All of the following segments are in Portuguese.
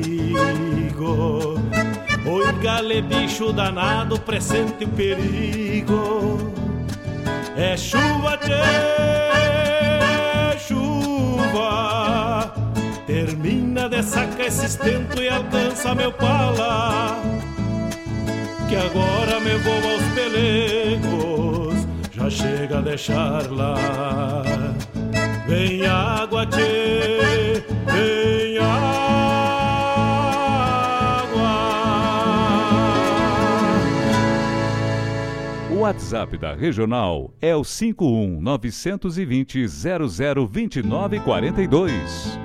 Oi, gale, bicho danado, presente o perigo. É chuva, tchê, chuva. Termina de sacar esse estento e alcança meu pala. Que agora me vou aos pelegos, já chega a deixar lá. Vem água, tchê, vem água. WhatsApp da Regional é o 51 920 002942.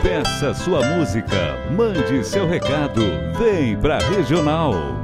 Peça sua música, mande seu recado, vem pra Regional.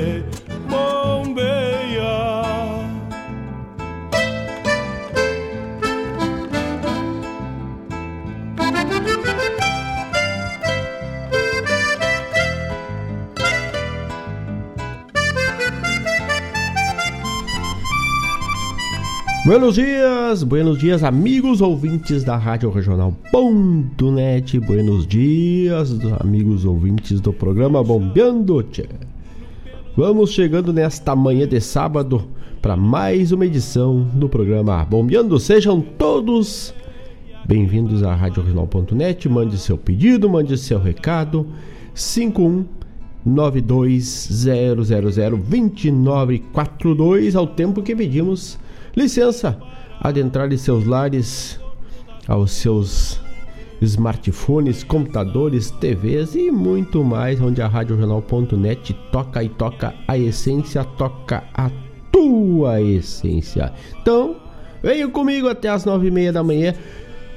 Buenos dias, buenos dias, amigos ouvintes da Rádio Regional.net. Buenos dias, amigos ouvintes do programa Bombeando. Tchê. Vamos chegando nesta manhã de sábado para mais uma edição do programa Bombeando. Sejam todos bem-vindos à Rádio Regional.net. Mande seu pedido, mande seu recado. 51 920002942 ao tempo que pedimos licença adentrar em seus lares aos seus smartphones, computadores, TVs e muito mais, onde a Rádio Jornal.net toca e toca a essência, toca a tua essência. Então, venha comigo até as nove e meia da manhã,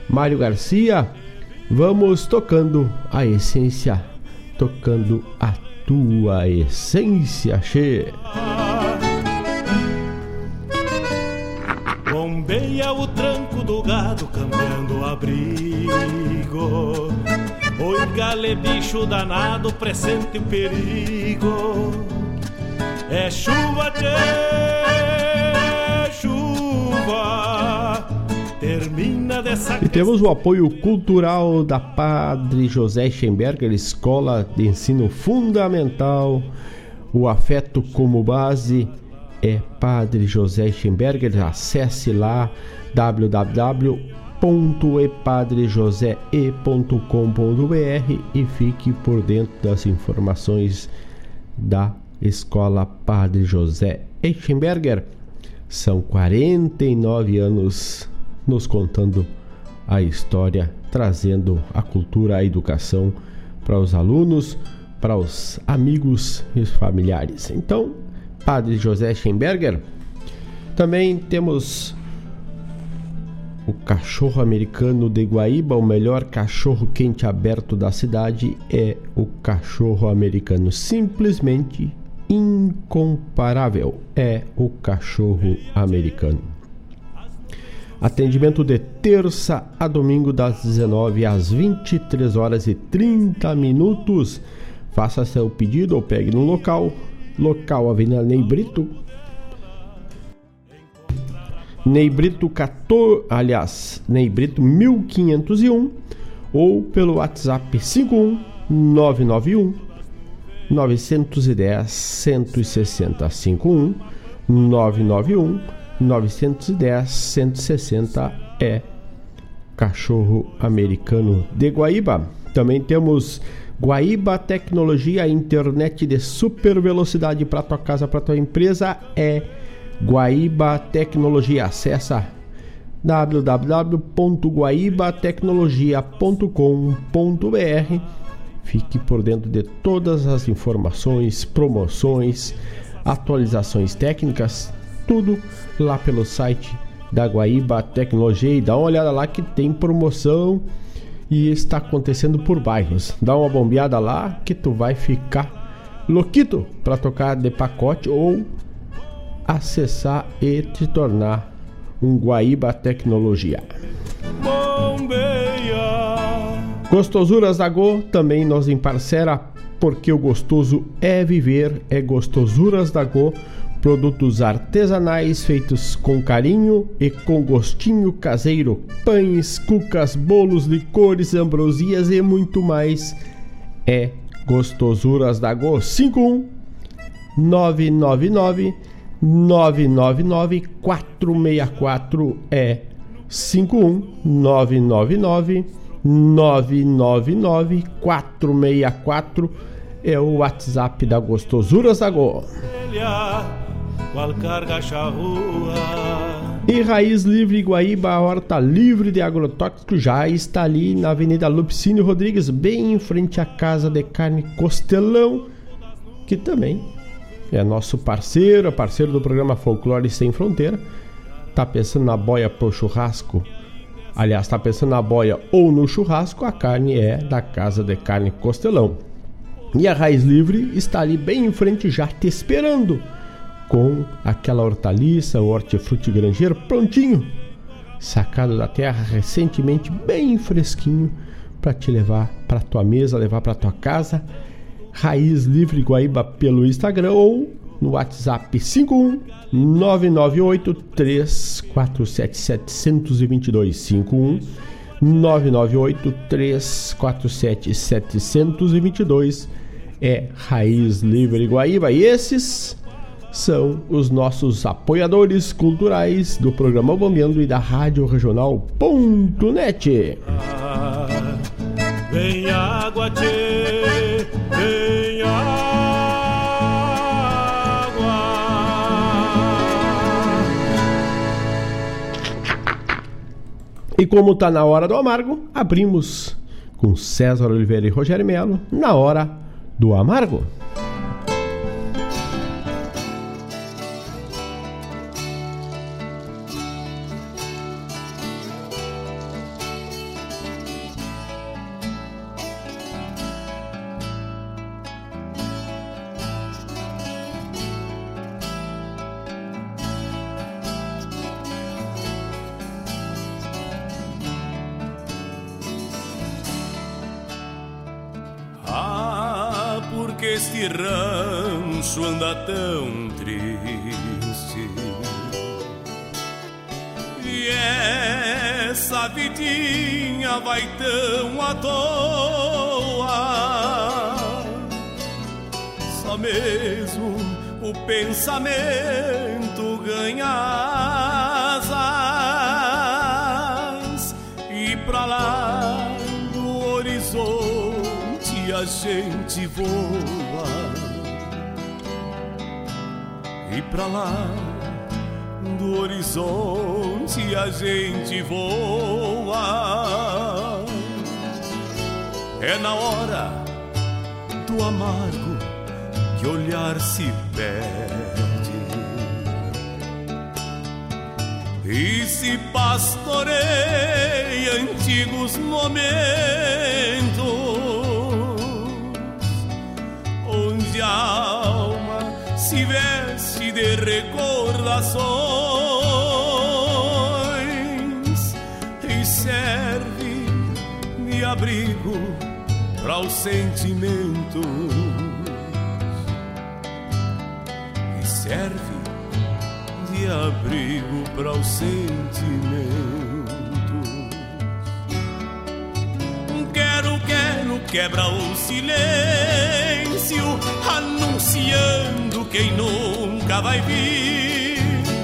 Mário Garcia, vamos tocando a essência, tocando a tua essência, che. Bombeia o tranco do gado cambiando abrigo. Oi, gale bicho danado, pressente o perigo. É chuva, tchê, chuva. Termina dessa E temos o apoio cultural da Padre José Schemberger, Escola de Ensino Fundamental. O afeto como base é Padre José Schemberger. Acesse lá www.epadrejosee.com.br e fique por dentro das informações da Escola Padre José Eichenberger. São 49 anos nos contando a história, trazendo a cultura, a educação para os alunos, para os amigos e os familiares. Então, Padre José Schemberger. Também temos o cachorro americano de Guaíba, o melhor cachorro quente aberto da cidade é o cachorro americano, simplesmente incomparável. É o cachorro americano. Atendimento de terça a domingo das 19 às 23 horas e 30 minutos. Faça seu pedido ou pegue no local. Local Avenida Ney Brito. Ney Brito 14, aliás, Ney Brito 1501 ou pelo WhatsApp 51 991 910 160 51 991 910 160 é cachorro americano de Guaíba. Também temos Guaíba Tecnologia, internet de super velocidade para tua casa, para tua empresa é Guaíba Tecnologia. Acessa www.guaibatecnologia.com.br. Fique por dentro de todas as informações, promoções, atualizações técnicas, tudo lá pelo site da Guaíba Tecnologia e dá uma olhada lá que tem promoção e está acontecendo por bairros. Dá uma bombeada lá que tu vai ficar louquito para tocar de pacote ou acessar e te tornar um Guaíba Tecnologia. Bombeia. Gostosuras da Go também nos emparcera porque o gostoso é viver, é Gostosuras da Go, produtos artesanais feitos com carinho e com gostinho caseiro, pães, cucas, bolos, licores, ambrosias e muito mais. É Gostosuras da Go 51 999 999 464 é 51 999 999 464 é o WhatsApp da Gostosuras da Go. Qual carga E Raiz Livre Guaíba, a horta livre de agrotóxico, já está ali na Avenida Lupicínio Rodrigues, bem em frente à Casa de Carne Costelão, que também é nosso parceiro, é parceiro do programa Folclore Sem Fronteira. Tá pensando na boia pro churrasco? Aliás, tá pensando na boia ou no churrasco? A carne é da Casa de Carne Costelão. E a Raiz Livre está ali bem em frente já te esperando com aquela hortaliça, o hortifruti grangeiro prontinho, sacado da terra recentemente, bem fresquinho para te levar para tua mesa, levar para tua casa. Raiz Livre Guaíba pelo Instagram ou no WhatsApp 51 998 347 722 51 998 347 722 é Raiz Livre Guaíba e esses são os nossos apoiadores culturais do programa Bombeando e da Rádio Regional.net. Ah, vem água, tchê, vem água. E como está na hora do amargo, abrimos com César Oliveira e Rogério Melo na hora do amargo. Vai tão à toa. Só mesmo o pensamento ganha asas e pra lá no horizonte a gente voa e pra lá do horizonte a gente voa. É na hora do amargo que olhar se perde. E se pastoreia antigos momentos onde a alma se vê de recordações e serve de abrigo para os sentimentos e serve de abrigo para os sentimentos. Quero, quero quebra o silêncio anunciando quem nunca vai vir.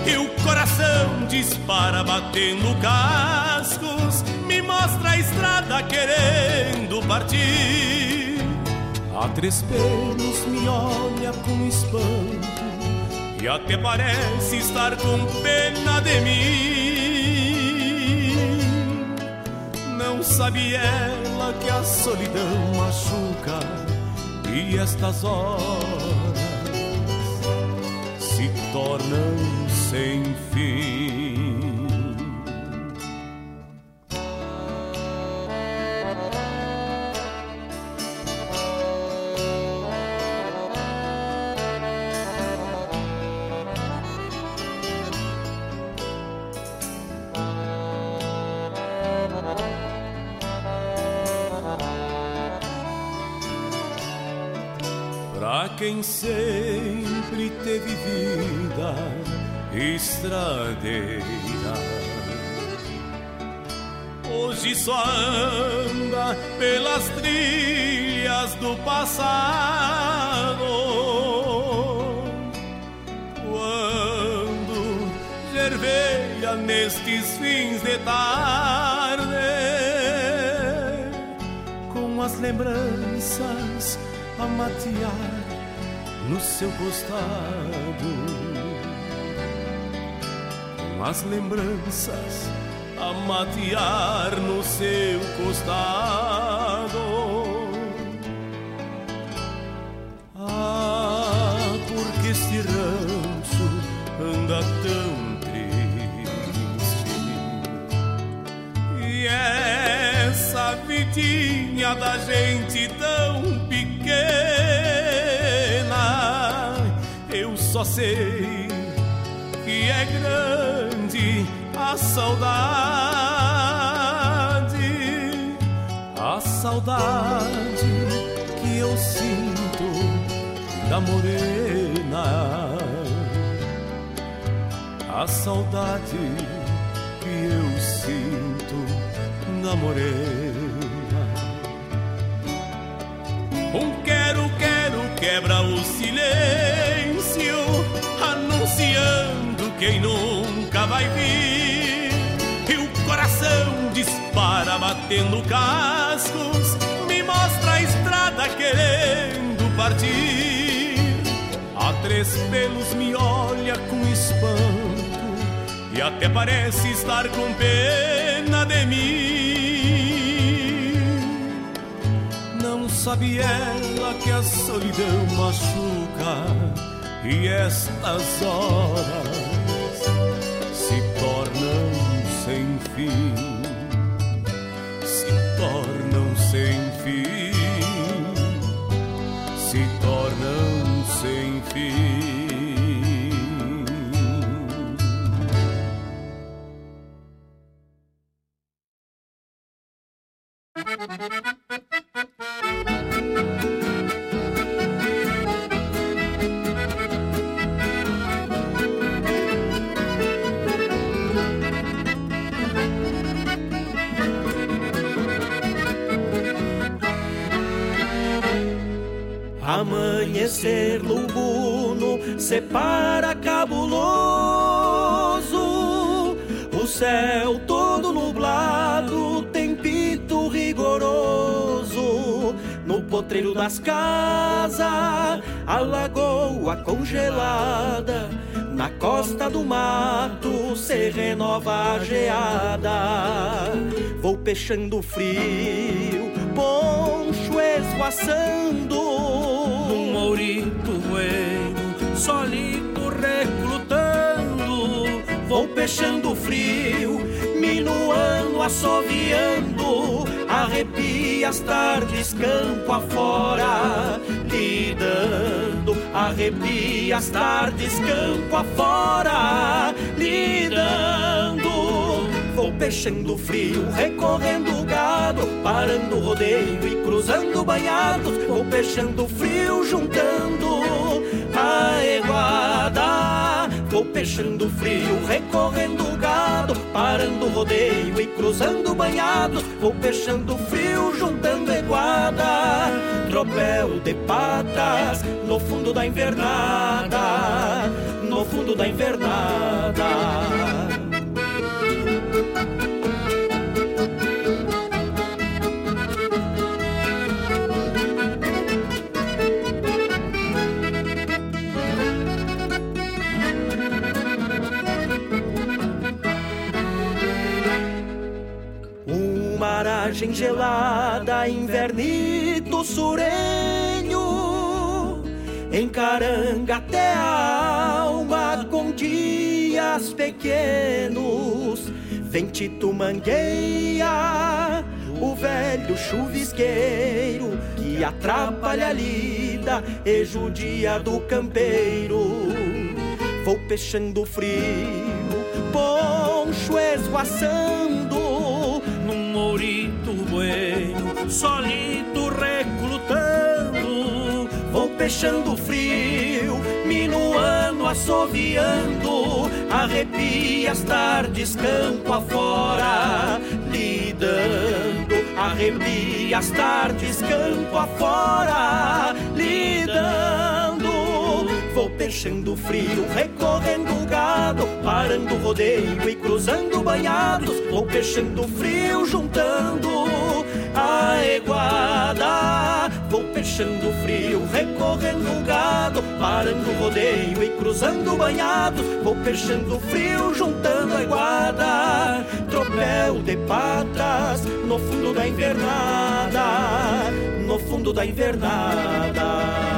E o coração dispara batendo a querendo partir. A três pelos me olha com espanto e até parece estar com pena de mim. Não sabe ela que a solidão machuca e estas horas tornam sem fim. Quem sempre teve vida estradeira. Hoje só anda pelas trilhas do passado. Quando gerveia nestes fins de tarde, com as lembranças a matear no seu costado, com as lembranças a matear no seu costado. Ah, porque este ranço anda tão triste e essa vidinha da gente só sei que é grande a saudade, a saudade que eu sinto da morena, a saudade que eu sinto da morena. Um quero, quero quebra o silêncio, batendo cascos, me mostra a estrada querendo partir. A três pelos me olha com espanto e até parece estar com pena de mim. Não sabe ela que a solidão machuca e estas horas se tornam sem fim, tornam sem fim, se tornam sem fim. Amanhecer lubuno separa cabuloso, o céu todo nublado tem pito rigoroso. No potreiro das casas, a lagoa congelada, na costa do mato se renova a geada. Vou peixando frio, poncho esvoaçando solito reclutando. Vou peixando frio, minuano, assoviando, arrepia as tardes campo afora, lidando, arrepia as tardes campo afora, lidando. Vou peixando frio, recorrendo o gado, parando o rodeio e cruzando banhados. Vou peixando frio, juntando a eguada. Vou peixando frio, recorrendo o gado, parando o rodeio e cruzando banhados. Vou peixando frio, juntando eguada. Tropel de patas no fundo da invernada, no fundo da invernada. Maragem gelada, invernito surenho, encaranga até a alma com dias pequenos. Ventito mangueia, o velho chuvisqueiro que atrapalha a lida e judia do campeiro. Vou peixando frio, poncho esvoaçando bueno, solito reclutando. Vou peixando frio, minuano assoviando, arrepia as tardes campo afora, lidando, arrepia as tardes campo afora, lidando. Vou peixando frio, recorrendo gado, parando rodeio e cruzando banhados. Vou peixando frio, juntando a eguada. Vou peixando frio, recorrendo o gado, parando o rodeio e cruzando banhados. Vou peixando frio, juntando a eguada. Tropel de patas no fundo da invernada, no fundo da invernada.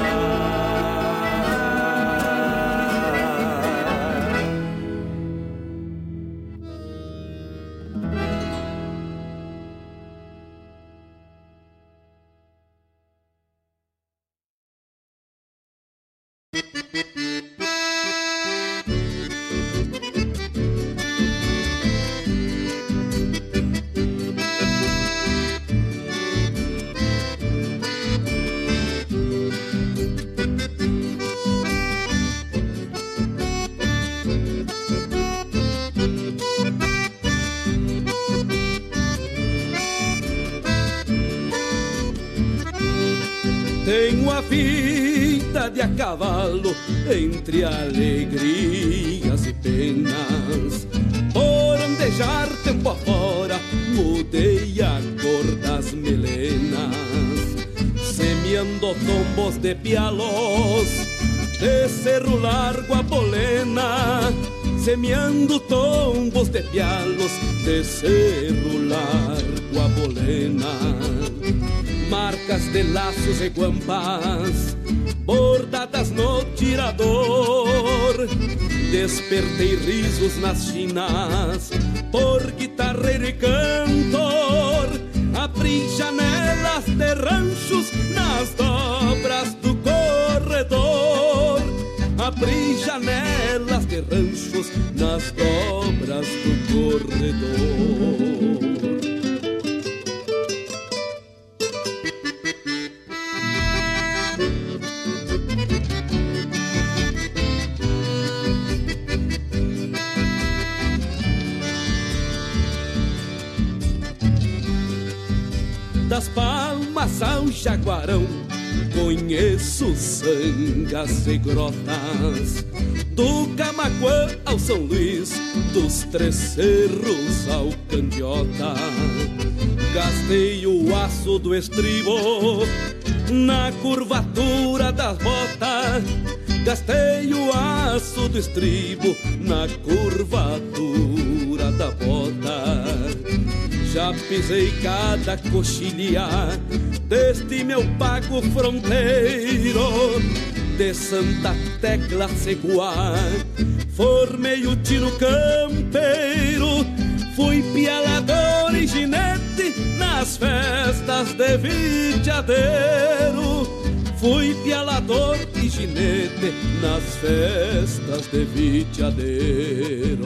Cavalo entre alegrias e penas. Por andejar tempo afora, mudei a cor das melenas. Semeando tombos de pialos, de cerro largo a polena. Semeando tombos de pialos, de cerro largo a polena marcas de laços e guampas, bordadas no tirador. Despertei risos nas chinas, por guitarreiro e cantor. Abri janelas de ranchos nas dobras do corredor. Abri janelas de ranchos nas dobras do corredor. Jaguarão. Conheço sangas e grotas, do Camacuã ao São Luís, dos Três Cerros ao Candiota. Gastei o aço do estribo na curvatura das botas. Gastei o aço do estribo na curvatura da bota já pisei cada coxilha deste meu pago fronteiro de Santa Tecla Seguá. Formei o tiro campeiro, fui pialador e ginete nas festas de vitiadeiro. Fui pialador e ginete nas festas de vitiadeiro.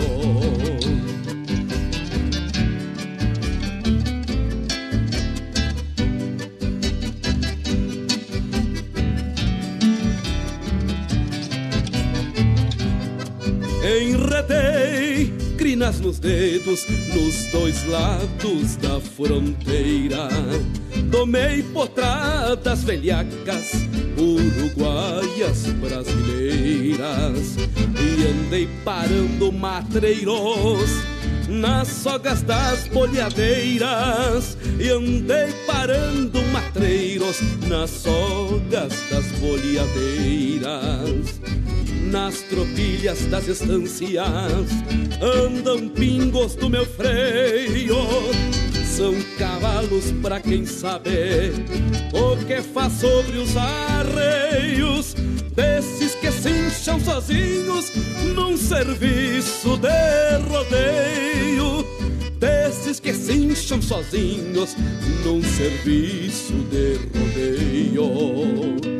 Crinas nos dedos, nos dois lados da fronteira. Tomei potradas velhacas, uruguaias brasileiras. E andei parando matreiros nas sogas das bolhadeiras. E andei parando matreiros nas sogas das bolhadeiras nas tropilhas das estâncias andam pingos do meu freio. São cavalos pra quem sabe o que faz sobre os arreios desses que se incham sozinhos num serviço de rodeio. Desses que se incham sozinhos num serviço de rodeio.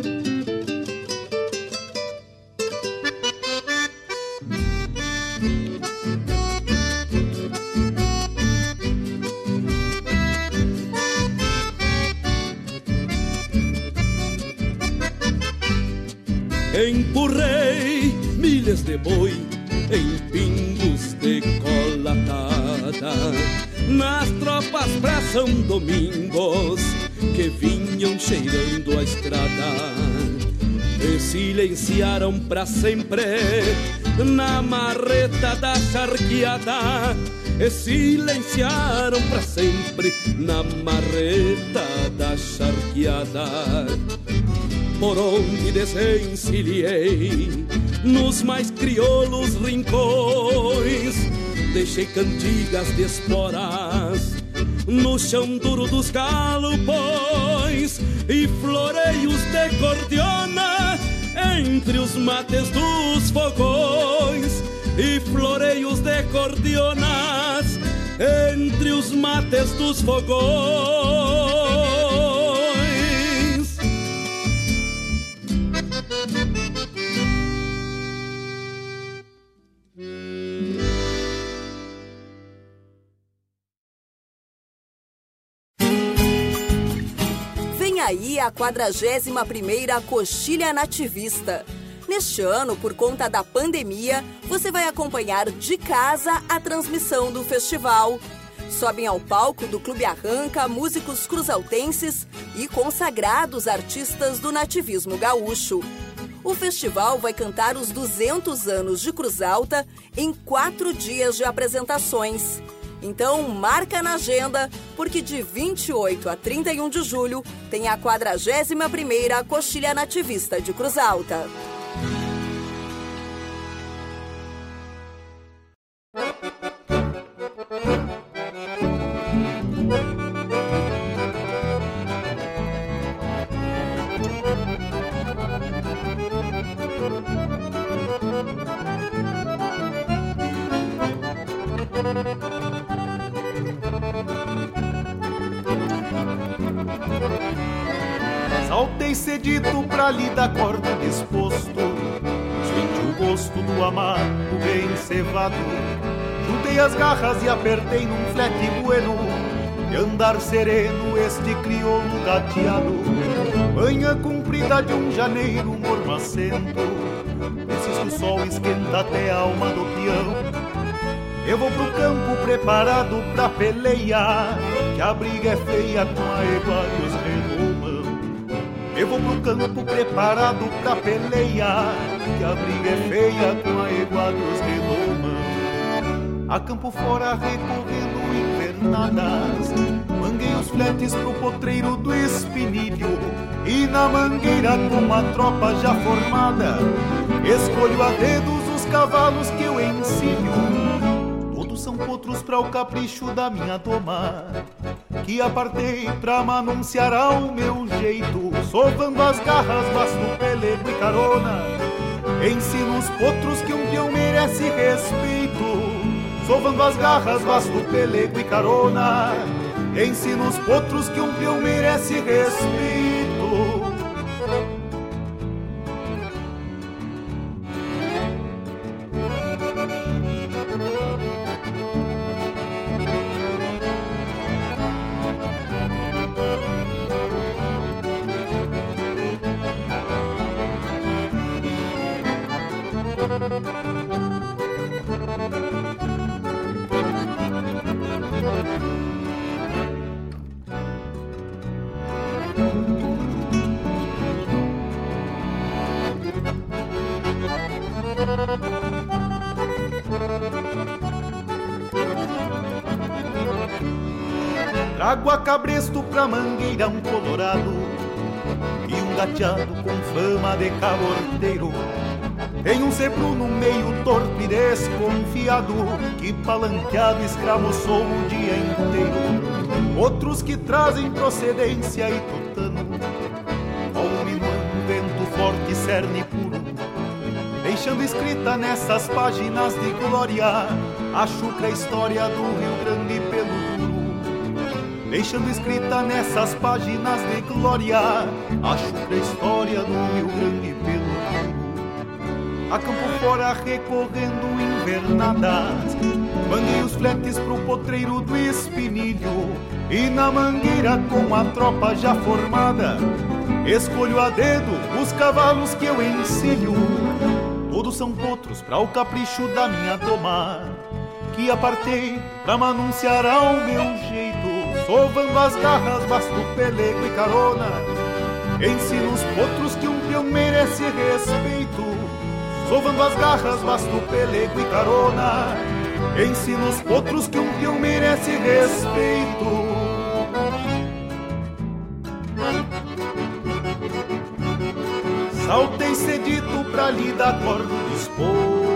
São Domingos que vinham cheirando a estrada E silenciaram pra sempre na marreta da charqueada E silenciaram pra sempre na marreta da charqueada por onde desencilhei nos mais crioulos rincões. Deixei cantigas de esporas no chão duro dos galopões e floreios de cordiona entre os mates dos fogões e floreios de cordionas entre os mates dos fogões. A 41ª Coxilha Nativista. Neste ano, por conta da pandemia, você vai acompanhar de casa a transmissão do festival. Sobem ao palco do Clube Arranca músicos cruzaltenses e consagrados artistas do nativismo gaúcho. O festival vai cantar os 200 anos de Cruz Alta em quatro dias de apresentações. Então, marca na agenda, porque de 28 a 31 de julho tem a 41ª Coxilha Nativista de Cruz Alta. Bem cevado. Juntei as garras e apertei num flete bueno. E andar sereno este crioulo gateado. Manhã comprida de um janeiro mormacento. Esses que o sol esquenta até a alma do peão. Eu vou pro campo preparado pra pelear Que a briga é feia com a égua e os renomãos eu vou pro campo preparado pra peleia Que a briga é feia com a égua dos redomão A campo fora recorrendo invernadas Manguei os fletes pro potreiro do espinilho. E na mangueira com a tropa já formada Escolho a dedos os cavalos que eu ensino. Todos são potros pra o capricho da minha doma que apartei pra manunciar ao meu jeito, sovando as garras, basto, pelego e carona. Ensino os potros que um peão merece respeito, sovando as garras, basto, pelego e carona. Ensino os potros que um peão merece respeito. Pra mangueira um colorado E um gateado com fama de caborteiro. Tem um cepro no meio torpe e desconfiado Que palanqueado escravocou o dia inteiro. Outros que trazem procedência e tutano Ao minuano, vento forte, cerne puro. Deixando escrita nessas páginas de glória A chucra história do Rio Grande Deixando escrita nessas páginas de glória. A chucra história do Rio Grande pelo duro A campo fora recorrendo invernadas. Manguei os fletes pro potreiro do espinilho. E na mangueira com a tropa já formada Escolho a dedo os cavalos que eu ensilho Todos são potros pra o capricho da minha doma Que apartei pra manunciar ao meu jeito Sovando as garras, basto, pelego e carona Ensino os potros que um peão merece respeito. Sovando as garras, basto, pelego e carona Ensino os potros que um peão merece respeito. Saltei cedito pra lhe dar disposto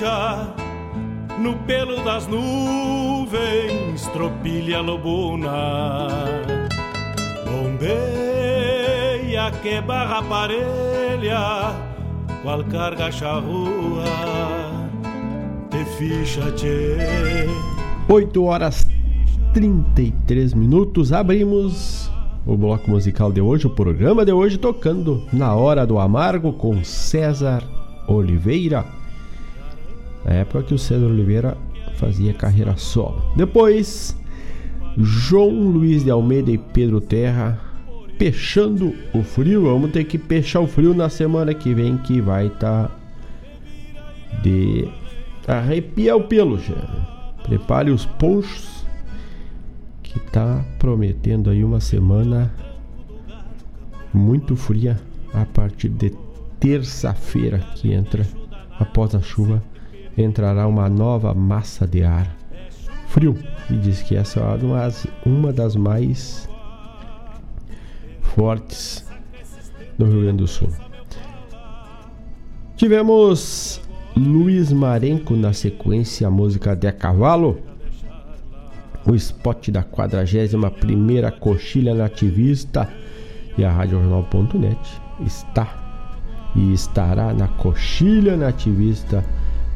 No pelo das nuvens, tropilha lobuna, bombeia que barra parelha, qual carga charrua, te ficha tchê. 8 horas 33 minutos, abrimos o bloco musical de hoje, o programa de hoje, tocando Na Hora do Amargo com César Oliveira época que o César Oliveira fazia carreira solo. Depois, João Luiz de Almeida e Pedro Terra peixando o frio. Vamos ter que peixar o frio na semana que vem, que vai estar tá de arrepiar o pelo já. Prepare os ponchos, que tá prometendo aí uma semana muito fria a partir de terça-feira que entra após a chuva entrará uma nova massa de ar frio. E diz que essa é uma das mais fortes no Rio Grande do Sul. Tivemos Luiz Marenco na sequência, a música de a cavalo. O spot da 41 primeira coxilha nativista e a RádioJornal.net está e estará na coxilha nativista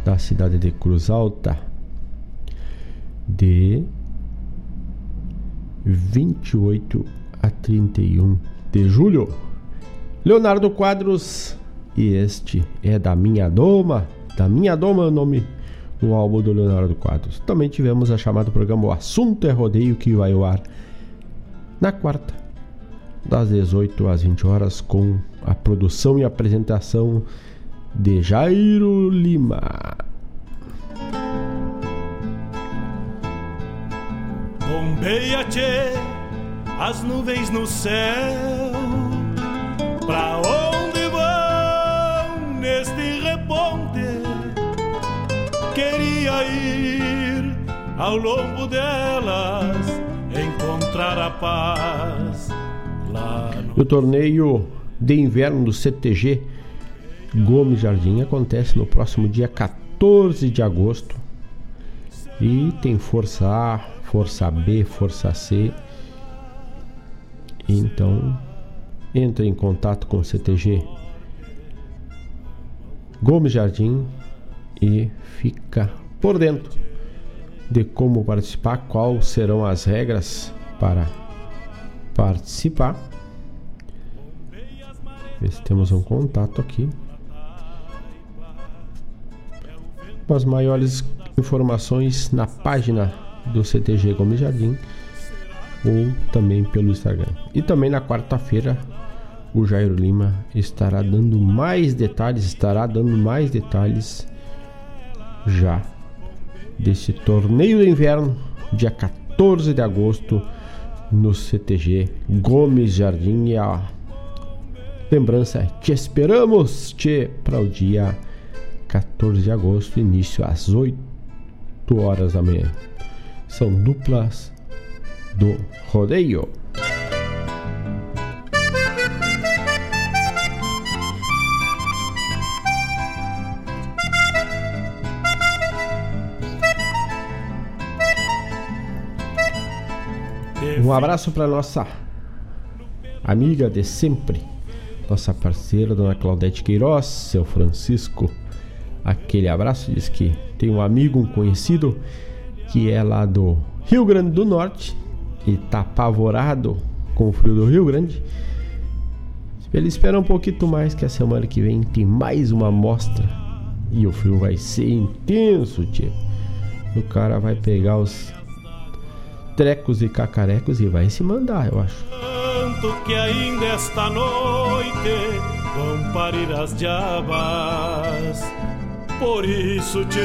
da cidade de Cruz Alta de 28 a 31 de julho. Leonardo Quadros e este é da minha doma, da minha doma é o nome do álbum do Leonardo Quadros. Também tivemos a chamada programa O Assunto é Rodeio que vai ao ar na quarta das 18 às 20 horas com a produção e apresentação de Jairo Lima. Bombeia, tchê, as nuvens no céu. Pra onde vão neste reponte? Queria ir ao longo delas, encontrar a paz lá no. O torneio de inverno do CTG Gomes Jardim acontece no próximo dia 14 de agosto. E tem Força A, Força B, Força C. Então, entre em contato com o CTG Gomes Jardim e fica por dentro de como participar, quais serão as regras para participar. Ver se temos um contato aqui. As maiores informações na página do CTG Gomes Jardim ou também pelo Instagram. E também na quarta-feira o Jairo Lima estará dando mais detalhes, estará dando mais detalhes já desse torneio do inverno, dia 14 de agosto, no CTG Gomes Jardim. E a lembrança é: te esperamos te, para o dia 14 de agosto, início às 8 horas da manhã. São duplas do rodeio. Um abraço para nossa amiga de sempre, nossa parceira, dona Claudete Queiroz, seu Francisco. Aquele abraço, diz que tem um amigo, um conhecido, que é lá do Rio Grande do Norte e tá apavorado com o frio do Rio Grande. Ele espera um pouquinho mais que a semana que vem tem mais uma amostra e o frio vai ser intenso, tio. O cara vai pegar os trecos e cacarecos e vai se mandar, eu acho. Tanto que ainda esta noite vão parir as diabas. Por isso te,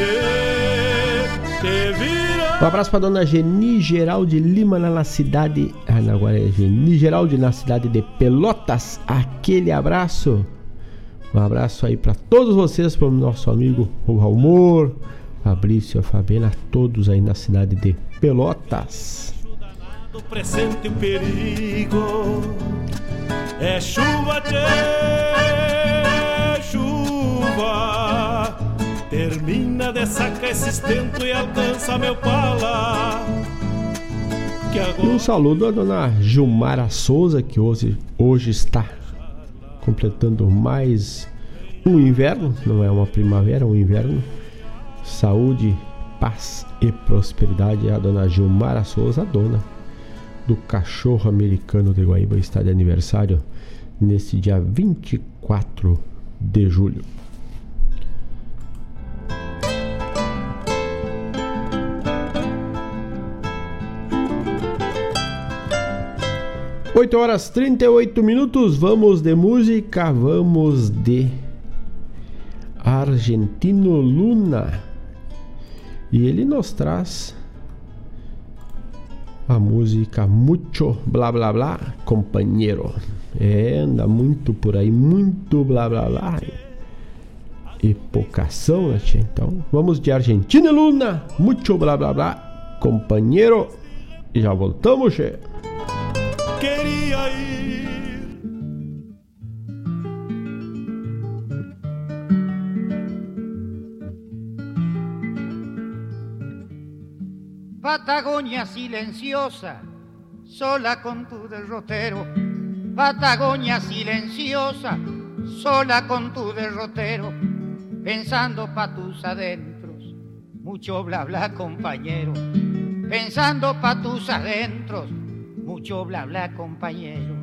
te vira. Um abraço pra dona Geni Geraldi Lima na cidade. Ah, não, agora é Geni Geraldi na cidade de Pelotas. Aquele abraço. Um abraço aí para todos vocês, para o nosso amigo o Almor, Fabrício, a Fabiana, todos aí na cidade de Pelotas. Presente o perigo é chuva, tchê, chuva. E meu pala. Agora... Um saludo à dona Gilmara Souza, que hoje, hoje está completando mais um inverno, não é uma primavera, é um inverno. Saúde, paz e prosperidade. A dona Gilmara Souza, dona do cachorro americano de Guaíba, está de aniversário nesse dia 24 de julho. Oito horas trinta e oito minutos, vamos de música, vamos de Argentino Luna. E ele nos traz a música Mucho Blá Blá Blá, companheiro. É, anda muito por aí, muito blá blá blá. E né? Então, vamos de Argentina Luna, Mucho Blá Blá Blá, companheiro. E já voltamos, che. Queria ir. Patagonia silenciosa, sola con tu derrotero. Patagonia silenciosa, sola con tu derrotero, pensando pa' tus adentros, mucho bla bla compañero, pensando pa' tus adentros, mucho bla bla compañero.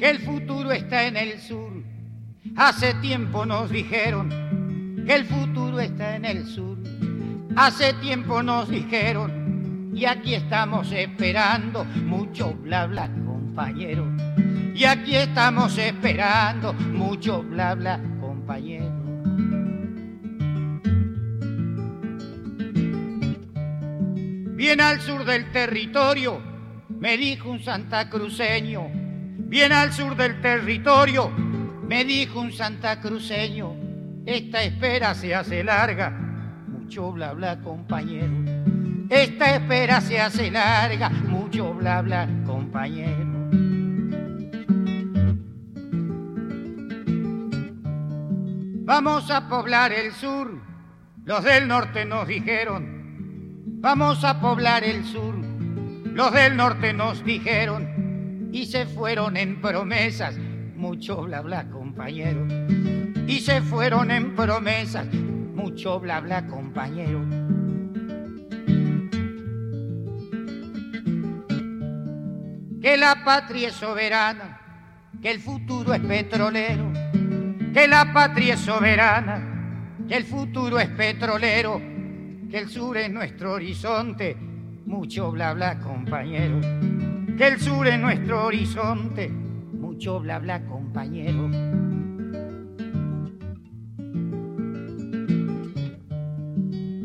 Que el futuro está en el sur, hace tiempo nos dijeron que el futuro está en el sur. Hace tiempo nos dijeron y aquí estamos esperando mucho bla bla compañero. Y aquí estamos esperando mucho bla bla compañero. Bien al sur del territorio, me dijo un santacruceño. Bien al sur del territorio, me dijo un santacruceño esta espera se hace larga, mucho bla bla compañero. Esta espera se hace larga, mucho bla bla compañero. Vamos a poblar el sur, los del norte nos dijeron. Vamos a poblar el sur, los del norte nos dijeron. Y se fueron en promesas, mucho bla bla compañero y se fueron en promesas. Mucho bla bla, compañero. Que la patria es soberana, que el futuro es petrolero. Que la patria es soberana, que el futuro es petrolero. Que el sur es nuestro horizonte. Mucho bla bla compañero. Que el sur es nuestro horizonte, mucho bla bla compañero.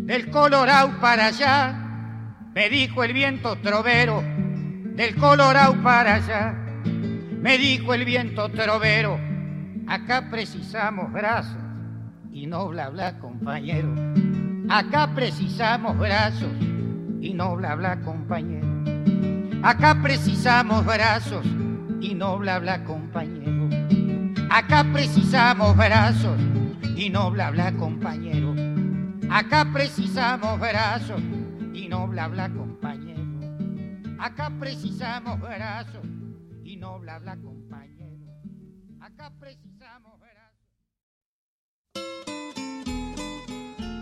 Del Colorado para allá, me dijo el viento trovero, del Colorado para allá, me dijo el viento trovero, acá precisamos brazos y no bla bla compañero, acá precisamos brazos. Y no bla bla compañero, acá precisamos brazos. Y no bla bla compañero, acá precisamos brazos. Y no bla bla compañero, acá precisamos brazos. Y no bla bla compañero. Acá precisamos brazos. Y no bla bla compañero. Acá precisamos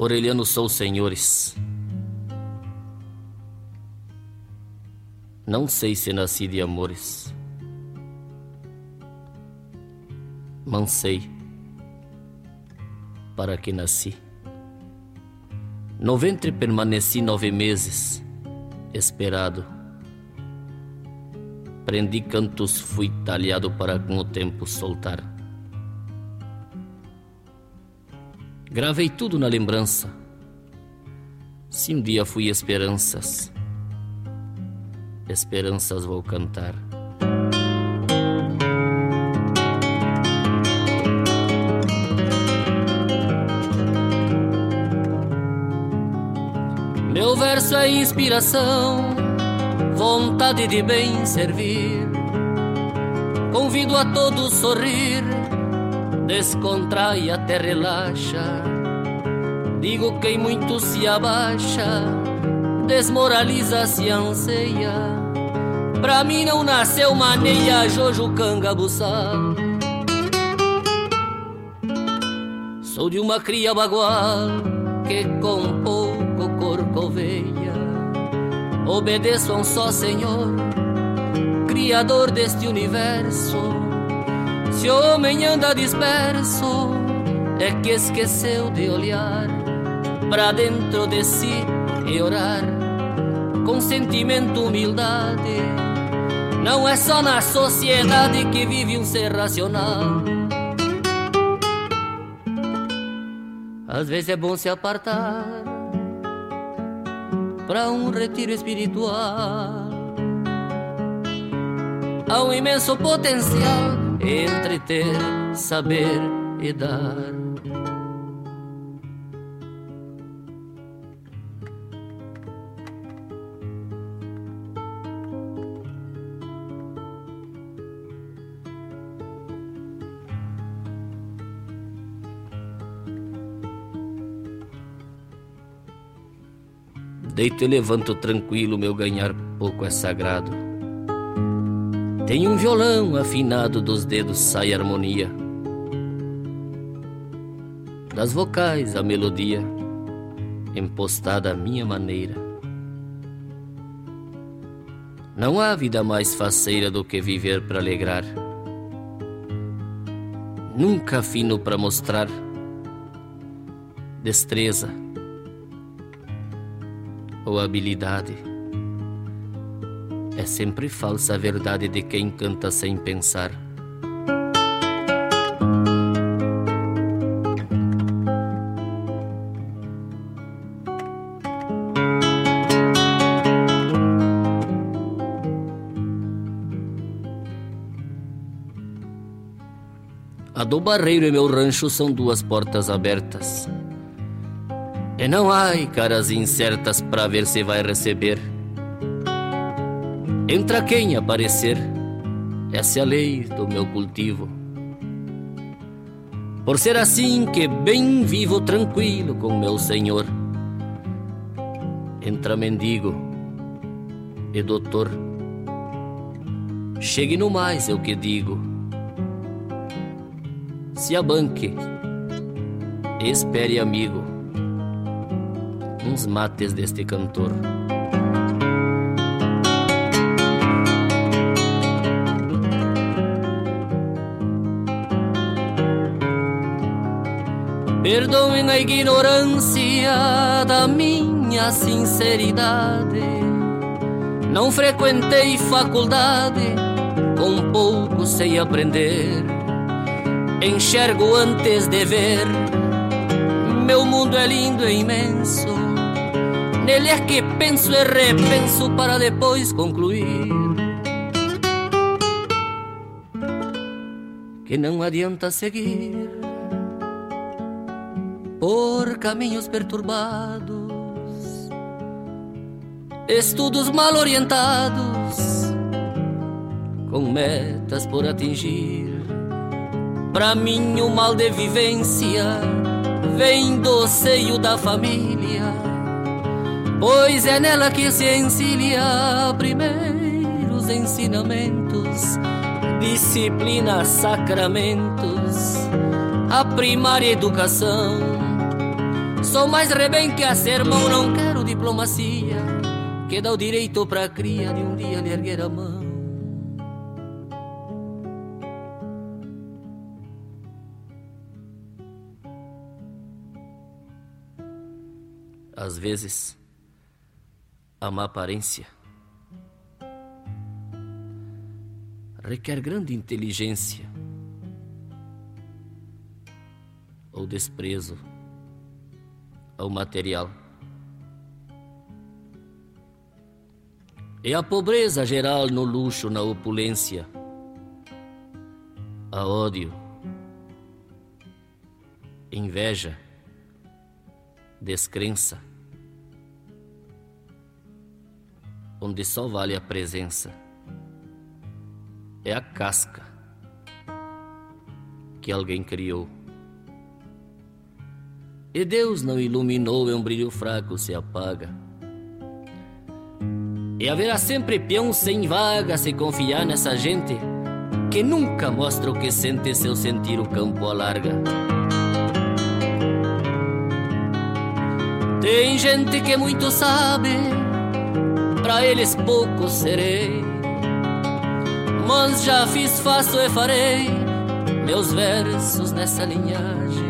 Aureliano sou senhores. Não sei se nasci de amores. Mas sei para que nasci. No ventre permaneci nove meses, esperado. Prendi cantos, fui talhado para com o tempo soltar. Gravei tudo na lembrança. Se um dia fui esperanças, esperanças vou cantar. Meu verso é inspiração, vontade de bem servir. Convido a todos sorrir descontrai até relaxa. Digo quem muito se abaixa, desmoraliza se anseia. Pra mim não nasceu maneia, Jojo Cangabuçal. Sou de uma cria bagual que com pouco corcoveia. Obedeço a um só Senhor, Criador deste universo se o homem anda disperso, é que esqueceu de olhar para dentro de si e orar com sentimento, humildade. Não é só na sociedade que vive um ser racional. Às vezes é bom se apartar para um retiro espiritual. Há um imenso potencial entre ter, saber e dar. Deito e levanto tranquilo, meu ganhar pouco é sagrado. Tem um violão afinado, dos dedos sai harmonia. Das vocais a melodia, empostada à minha maneira. Não há vida mais faceira do que viver para alegrar. Nunca fino para mostrar, destreza ou habilidade. É sempre falsa a verdade de quem canta sem pensar. A do barreiro e meu rancho são duas portas abertas. E não há caras incertas para ver se vai receber. Entra quem aparecer, essa é a lei do meu cultivo. Por ser assim que bem vivo tranquilo com meu senhor. Entra mendigo e doutor. Chegue no mais, é o que digo se abanque. Espere, amigo, uns mates deste cantor. Perdoem a ignorância da minha sinceridade. Não frequentei faculdade, com pouco sei aprender enxergo antes de ver. Meu mundo é lindo e imenso, nele é que penso e repenso para depois concluir. Que não adianta seguir por caminhos perturbados, estudos mal orientados, com metas por atingir Pra mim o mal de vivência vem do seio da família, pois é nela que se encilia primeiros ensinamentos, disciplina, sacramentos, a primária educação. Sou mais rebem que a sermão, não quero diplomacia, que dá o direito pra cria de um dia lhe erguer a mão. às vezes, a má aparência requer grande inteligência ou desprezo ao material. É a pobreza geral no luxo, na opulência, a ódio, inveja, descrença onde só vale a presença. É a casca que alguém criou. E Deus não iluminou, é um brilho fraco se apaga. E haverá sempre peão sem vaga se confiar nessa gente que nunca mostra o que sente seu sentir o campo alarga. Tem gente que muito sabe pra eles pouco serei. Mas já fiz, faço e farei meus versos nessa linhagem.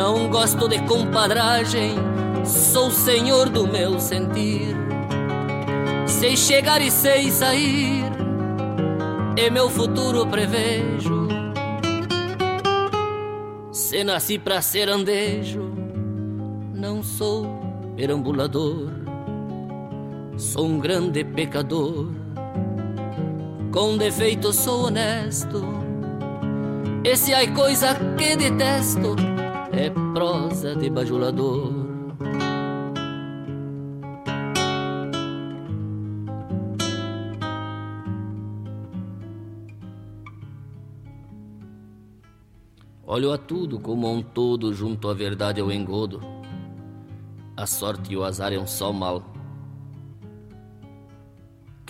Não gosto de compadragem, sou senhor do meu sentir. Sei chegar e sei sair, e meu futuro prevejo. Se nasci pra ser andejo, não sou perambulador Sou um grande pecador, com defeito sou honesto. E se há coisa que detesto, é prosa de bajulador. Olho a tudo como um todo junto à verdade ao engodo. A sorte e o azar é um só mal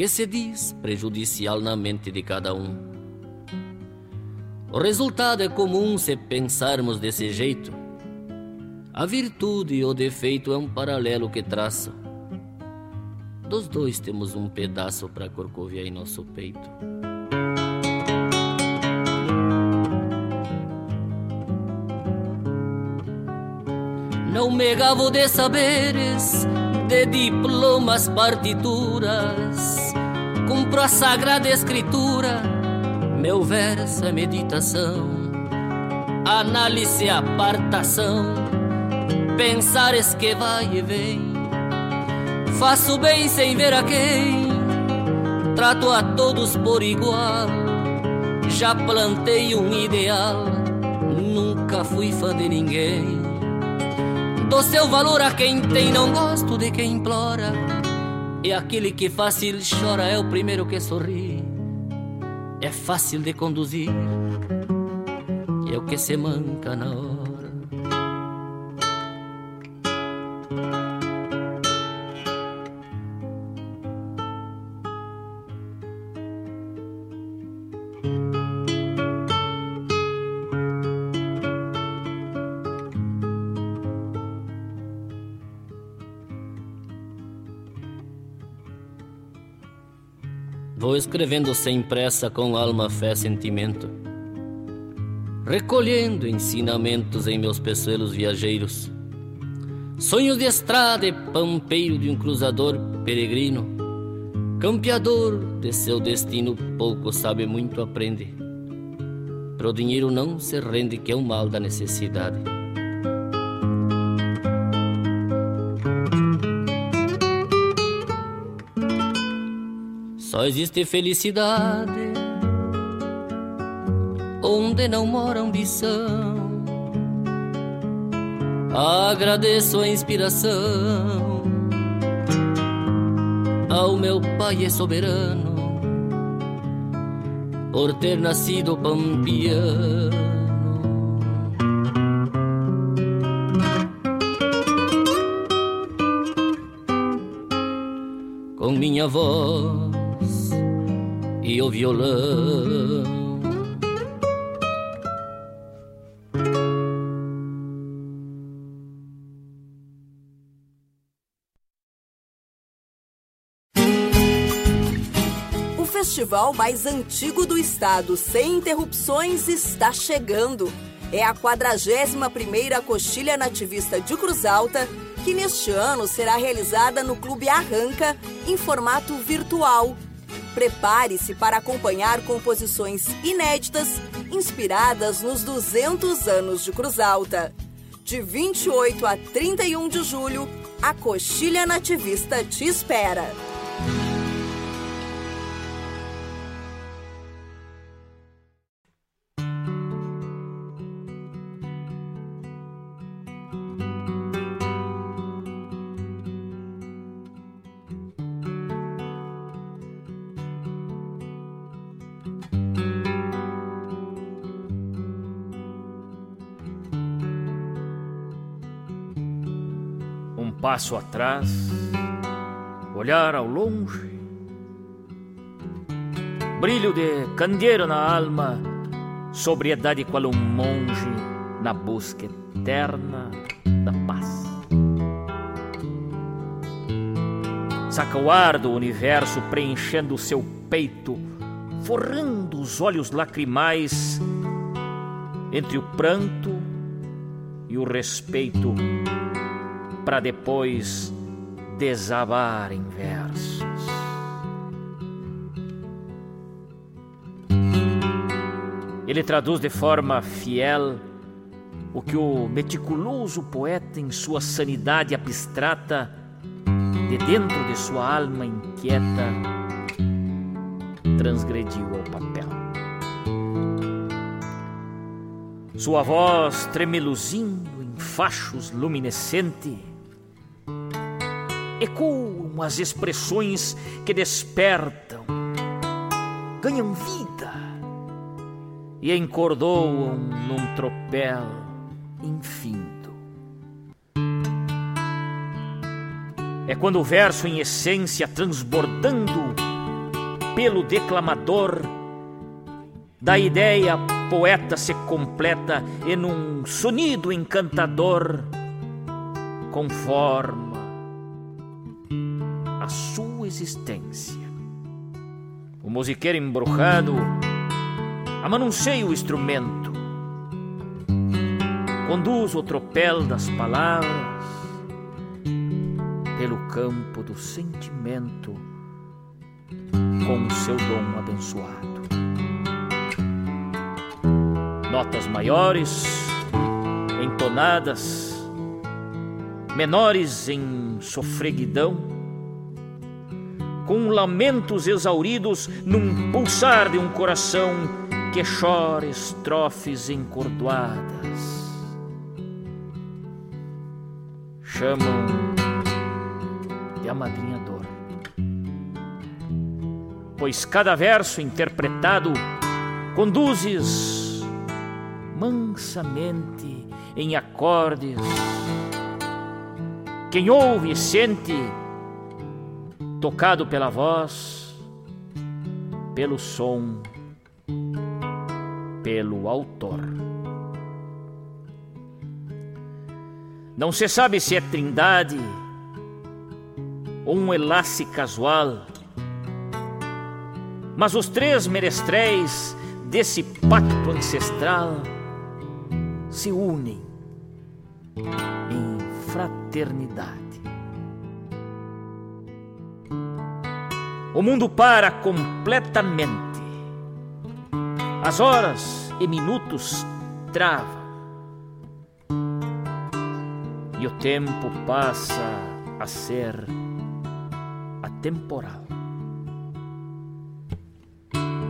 que se diz prejudicial na mente de cada um. O resultado é comum se pensarmos desse jeito. A virtude e o defeito é um paralelo que traça. Dos dois temos um pedaço para corcoviar em nosso peito. Não me gabo de saberes, de diplomas, partituras. Cumpro a sagrada escritura, meu verso é meditação, análise, apartação, pensares que vai e vem. Faço bem sem ver a quem, trato a todos por igual. Já plantei um ideal, nunca fui fã de ninguém. Dou seu valor a quem tem, não gosto de quem implora. E aquele que fácil chora é o primeiro que sorri. É fácil de conduzir, é o que se manca na hora. Escrevendo sem pressa, com alma, fé, sentimento, recolhendo ensinamentos em meus peçoelos viajeiros, sonhos de estrada e pampeiro de um cruzador peregrino, campeador de seu destino, pouco sabe, muito aprende. Pro dinheiro não se rende, que é o mal da necessidade. Só existe felicidade onde não mora ambição. Agradeço a inspiração ao meu pai é soberano por ter nascido pampiano. Com minha voz o violão. O festival mais antigo do estado, sem interrupções, está chegando. É a 41ª Coxilha Nativista de Cruz Alta, que neste ano será realizada no Clube Arranca, em formato virtual. Prepare-se para acompanhar composições inéditas inspiradas nos 200 anos de Cruz Alta. De 28 a 31 de julho, a Coxilha Nativista te espera. Passo atrás, olhar ao longe, brilho de candeeiro na alma, sobriedade qual um monge na busca eterna da paz. Saca o ar do universo preenchendo o seu peito, forrando os olhos lacrimais entre o pranto e o respeito para depois desabar em versos. Ele traduz de forma fiel o que o meticuloso poeta, em sua sanidade abstrata, de dentro de sua alma inquieta, transgrediu ao papel. Sua voz tremeluzindo em fachos luminescente ecoam as expressões que despertam, ganham vida e encordoam num tropel infindo. É quando o verso em essência transbordando pelo declamador da ideia poeta se completa em um sonido encantador conforma sua existência. O musiqueiro embrujado amanuncia o instrumento conduz o tropel das palavras pelo campo do sentimento com o seu dom abençoado. Notas maiores, entonadas, menores em sofreguidão, com lamentos exauridos num pulsar de um coração que chora estrofes encordoadas. Chamam de amadrinhador, pois cada verso interpretado conduzes mansamente em acordes. Quem ouve e sente, tocado pela voz, pelo som, pelo autor. Não se sabe se é trindade ou um enlace casual, mas os três menestréis desse pacto ancestral se unem em fraternidade. O mundo para completamente. As horas e minutos travam. E o tempo passa a ser atemporal.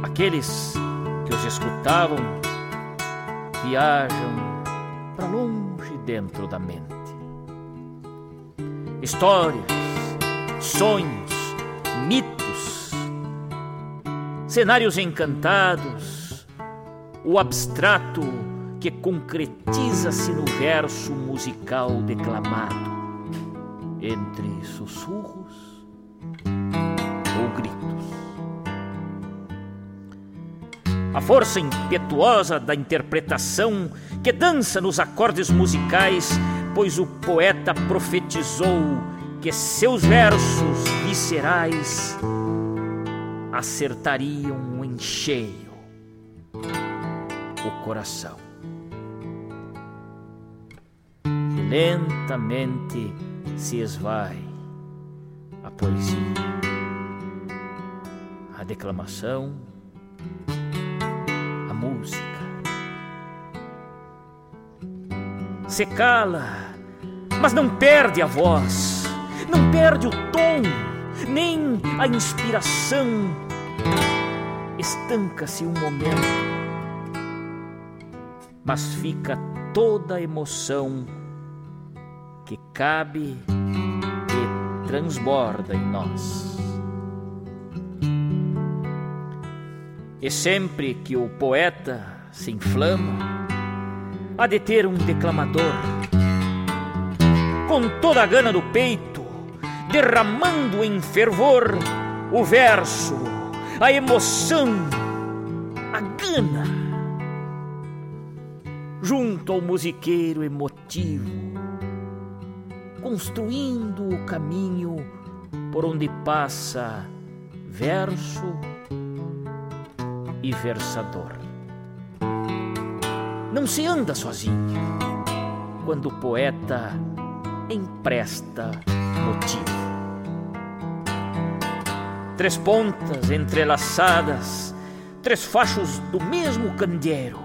Aqueles que os escutavam viajam para longe dentro da mente. Histórias, sonhos, cenários encantados, o abstrato que concretiza-se no verso musical declamado, entre sussurros ou gritos. A força impetuosa da interpretação que dança nos acordes musicais, pois o poeta profetizou que seus versos viscerais acertariam em cheio o coração. Lentamente se esvai a poesia, a declamação, a música. Se cala, mas não perde a voz, não perde o tom, nem a inspiração. Estanca-se um momento, mas fica toda a emoção que cabe e transborda em nós. E sempre que o poeta se inflama, há de ter um declamador com toda a gana do peito, derramando em fervor o verso, a emoção, a gana, junto ao musiqueiro emotivo, construindo o caminho por onde passa verso e versador. Não se anda sozinho quando o poeta empresta motivo. Três pontas entrelaçadas, três fachos do mesmo candeeiro,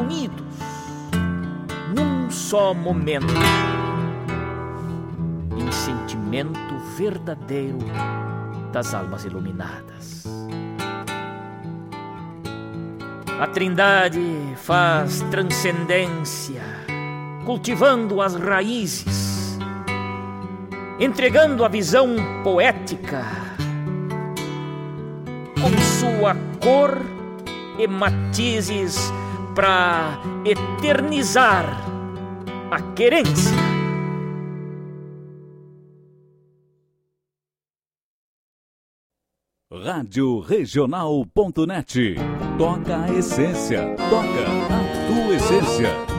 unidos num só momento, em sentimento verdadeiro das almas iluminadas. A Trindade faz transcendência, cultivando as raízes, entregando a visão poética com sua cor e matizes para eternizar a querência. Rádio Regional.net. Toca a essência. Toca a tua essência.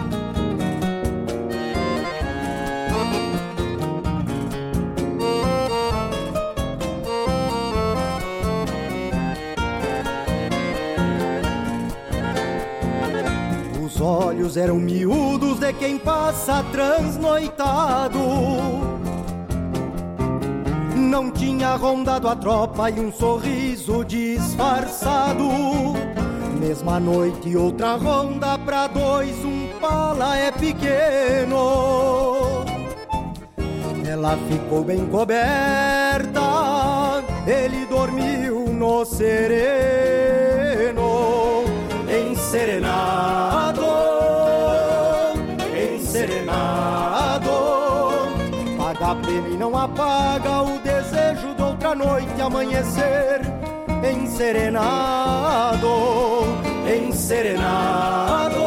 Olhos eram miúdos de quem passa transnoitado. Não tinha rondado a tropa e um sorriso disfarçado. Mesma noite, outra ronda pra dois, um pala é pequeno. Ela ficou bem coberta, ele dormiu no sereno, enserenado, enserenado. Não apaga o desejo de outra noite amanhecer, enserenado, enserenado,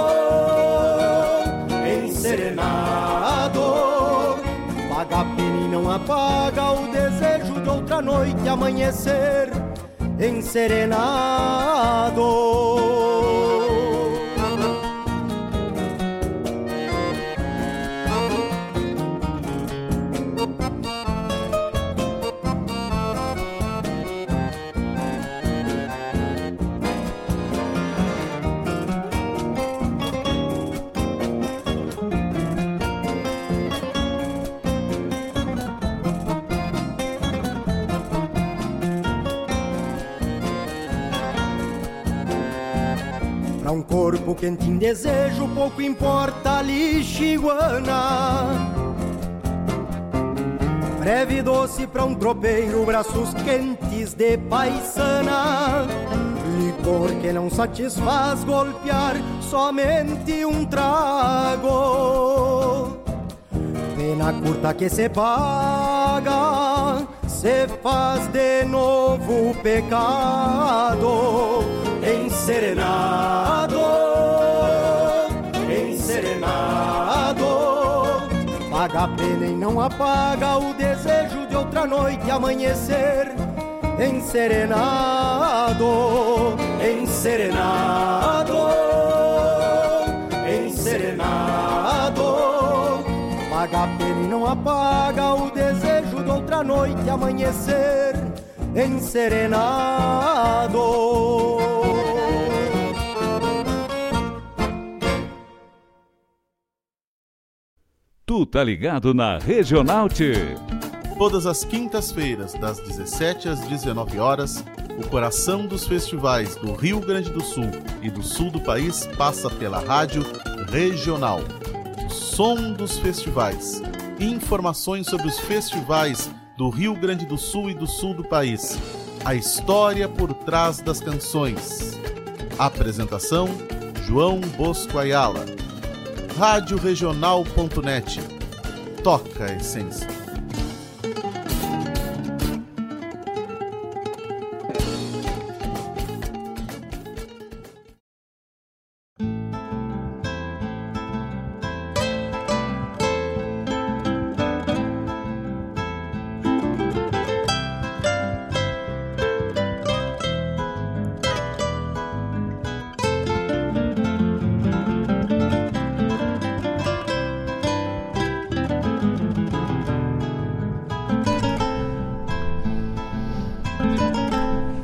enserenado paga a pena e não apaga o desejo de outra noite amanhecer enserenado. Corpo quente em desejo, pouco importa a lixiguana. Breve doce pra um tropeiro, braços quentes de paisana. Licor que não satisfaz golpear somente um trago. Pena curta que se paga, se faz de novo pecado enserenado, enserenado. Paga a pena e não apaga o desejo de outra noite amanhecer. Enserenado, enserenado, enserenado. Paga a pena e não apaga o desejo de outra noite amanhecer. Enserenado. Tu tá ligado na Regional. Todas as quintas-feiras, das 17 às 19 horas, o coração dos festivais do Rio Grande do Sul e do sul do país passa pela rádio Regional. O som dos festivais. Informações sobre os festivais do Rio Grande do Sul e do sul do país. A história por trás das canções. Apresentação: João Bosco Ayala. Radioregional.net. Toca a essência.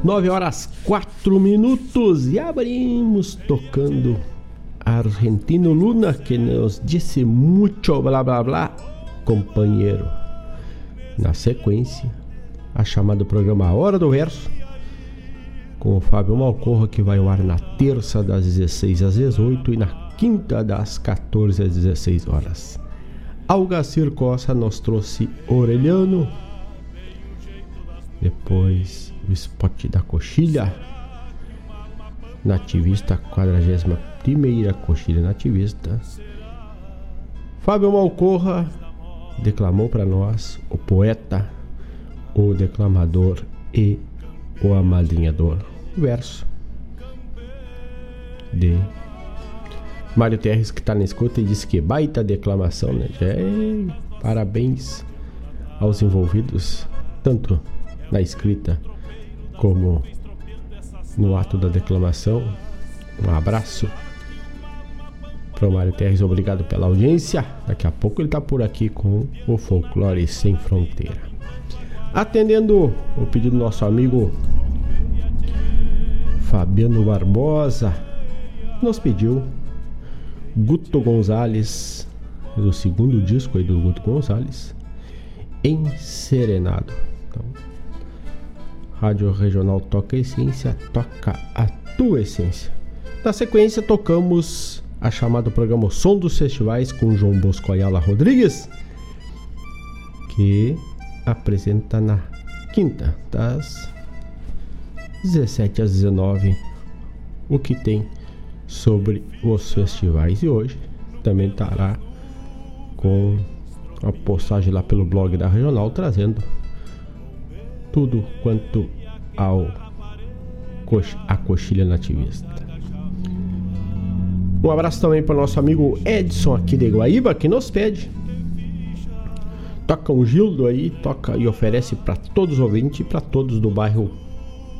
Nove horas quatro minutos e abrimos tocando Argentino Luna que nos disse muito blá blá blá, companheiro. Na sequência, a chamada programa Hora do Verso com o Fábio Malcorra que vai ao ar na terça das 16 às 18 e na quinta das 14 às 16 horas. Algacir Costa nos trouxe Orelhano. Depois spot da coxilha nativista, 41 coxilha nativista. Fábio Malcorra declamou para nós o poeta, o declamador e o amadrinhador. Verso de Mário Terres, que está na escuta e disse que baita declamação, né? É, parabéns aos envolvidos, tanto na escrita como no ato da declamação. Um abraço para o Mário Terres, obrigado pela audiência. Daqui a pouco ele está por aqui com o Folclore Sem Fronteira. Atendendo o pedido do nosso amigo Fabiano Barbosa, nos pediu Guto Gonzalez, do segundo disco aí do Guto Gonzalez, Enserenado. Rádio Regional Toca Essência, toca a tua essência. Na sequência, tocamos a chamada programa Som dos Festivais com João Bosco Ayala Rodrigues, que apresenta na quinta, das 17 às 19, o que tem sobre os festivais. E hoje também estará com a postagem lá pelo blog da Regional, trazendo tudo quanto ao a coxilha nativista. Um abraço também para o nosso amigo Edson aqui de Guaíba, que nos pede. Toca um Gildo aí, toca e oferece para todos os ouvintes e para todos do bairro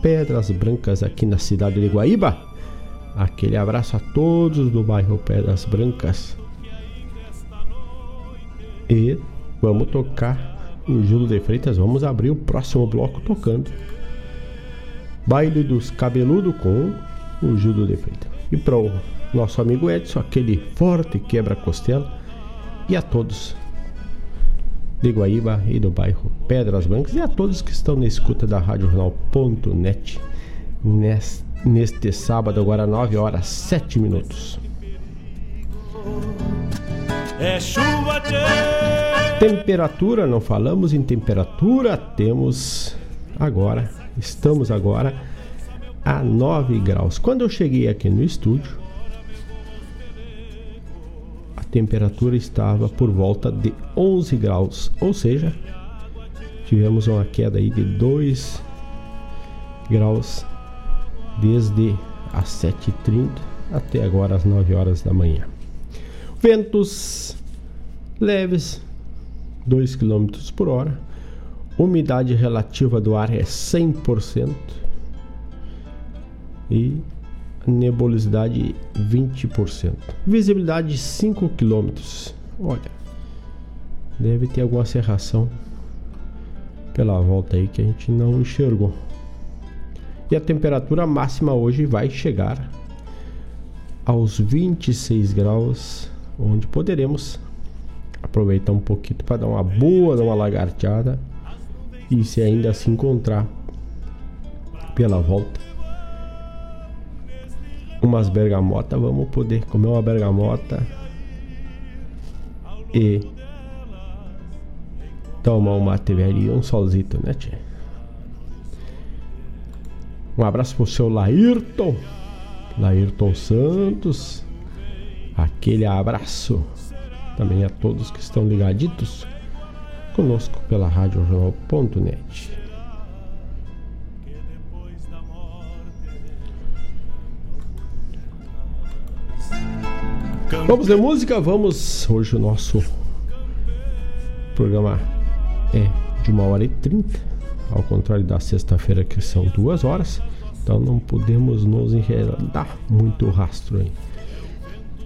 Pedras Brancas aqui na cidade de Guaíba. Aquele abraço a todos do bairro Pedras Brancas. E vamos tocar o Gildo de Freitas. Vamos abrir o próximo bloco tocando. Baile dos Cabeludo com o Gildo de Freitas. E para o nosso amigo Edson, aquele forte quebra-costela. E a todos de Guaíba e do bairro Pedras Brancas e a todos que estão na escuta da Rádio Jornal.net neste, neste sábado, agora 9 horas 7 minutos. É chuva Temperatura, não falamos em temperatura, temos agora, estamos agora a 9 graus. Quando eu cheguei aqui no estúdio, temperatura estava por volta de 11 graus, ou seja, tivemos uma queda aí de 2 graus desde as 7h30 até agora às 9 horas da manhã. Ventos leves, 2 km por hora. Umidade relativa do ar é 100%. E nebulosidade 20%. Visibilidade 5 km. Olha, deve ter alguma serração pela volta aí que a gente não enxergou. E a temperatura máxima hoje vai chegar aos 26 graus, onde poderemos aproveitar um pouquinho para dar uma boa, dar uma lagarteada e se ainda se encontrar pela volta umas bergamotas, vamos poder comer uma bergamota e tomar um mate um solzito, né, tia? Um abraço pro seu Laírton, Laírton Santos. Aquele abraço também a todos que estão ligaditos conosco pela Rádio Jornal.net. Vamos de música? Vamos. Hoje o nosso programa é de uma hora e trinta, ao contrário da sexta-feira que são duas horas. Então não podemos nos enredar muito rastro aí.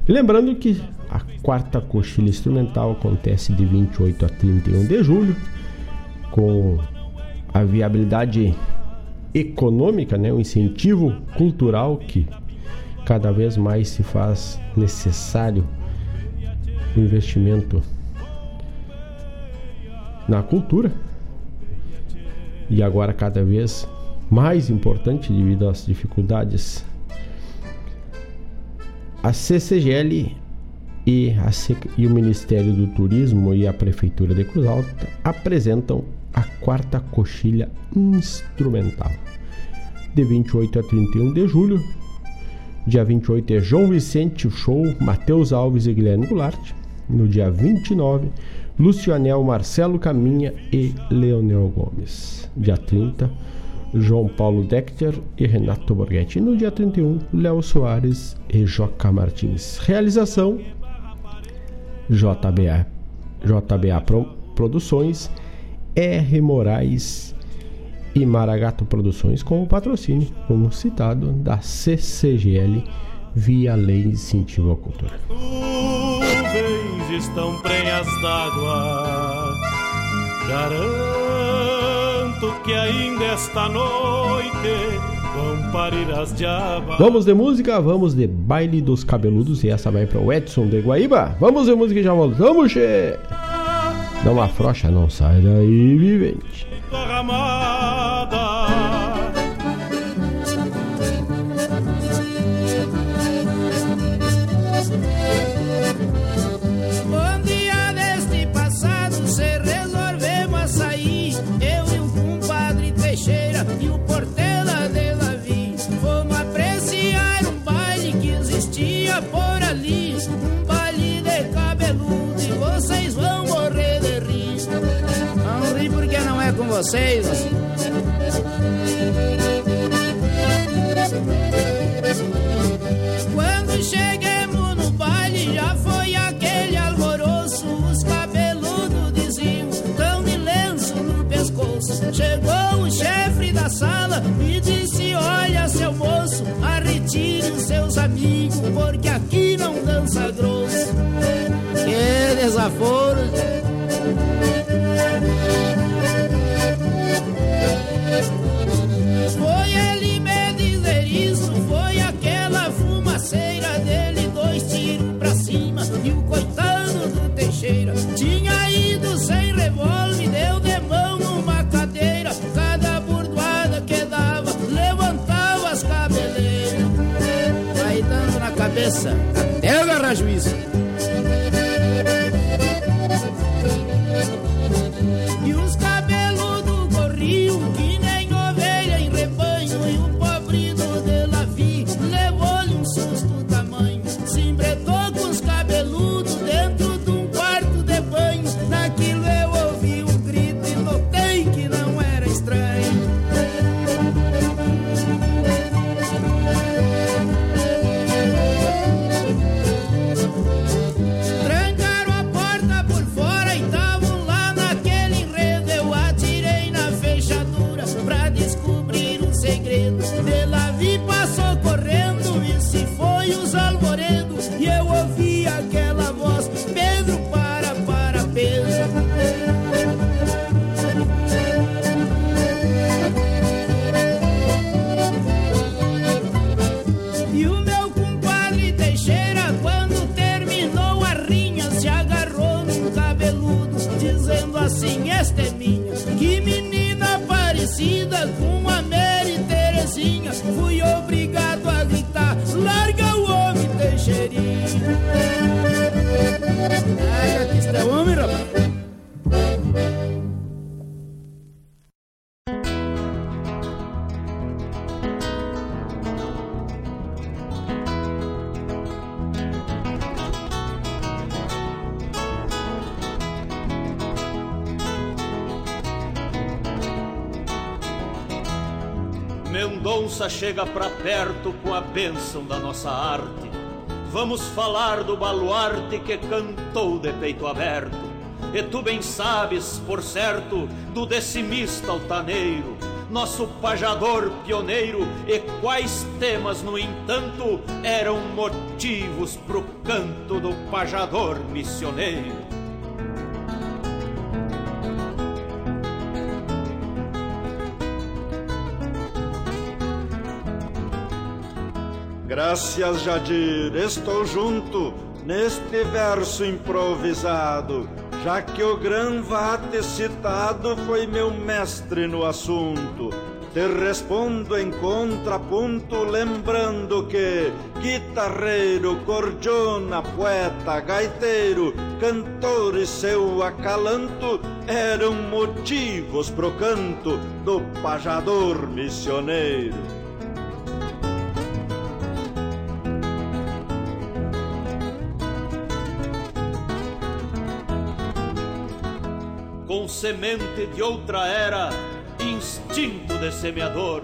Lembrando que a quarta coxilha instrumental acontece de 28 a 31 de julho, com a viabilidade econômica, né, o incentivo cultural que cada vez mais se faz necessário o investimento na cultura. E agora cada vez mais importante devido às dificuldades a CCGL e, a e o Ministério do Turismo e a Prefeitura de Cruz Alta apresentam a quarta coxilha instrumental de 28 a 31 de julho Dia 28 é João Vicente, o show, Matheus Alves e Guilherme Goulart. No dia 29, Lucianel, Marcelo Caminha e Leonel Gomes. Dia 30, João Paulo Decter e Renato Borghetti. No dia 31, Léo Soares e Joca Martins. Realização JBA, JBA Pro, Produções, R. Moraes e Maragato Produções com o patrocínio, como citado, da CCGL via Lei de Incentivo à Cultura. Estão prenhas d'água, garanto que ainda esta noite vão parir as diabas. Vamos de música, vamos de baile dos cabeludos e essa vai para o Edson de Guaíba. Vamos de música e já voltamos, che. Dá uma frocha, não sai daí, vivente. Vocês. Quando chegamos no baile, já foi aquele alvoroço. Os cabeludos diziam, tão de lenço no pescoço. Chegou o chefe da sala e disse: Olha, seu moço, arretire os seus amigos, porque aqui não dança grosso. Que desaforo! Dando bênção da nossa arte. Vamos falar do baluarte que cantou de peito aberto. E tu bem sabes, por certo, do decimista altaneiro, nosso pajador pioneiro, e quais temas, no entanto, eram motivos pro canto do pajador missioneiro. Graças, Jadir, estou junto neste verso improvisado, já que o Granvate citado foi meu mestre no assunto. Te respondo em contraponto, lembrando que guitarreiro, cordiona, poeta, gaiteiro, cantor e seu acalanto eram motivos pro canto do pajador missioneiro. Semente de outra era, instinto de semeador.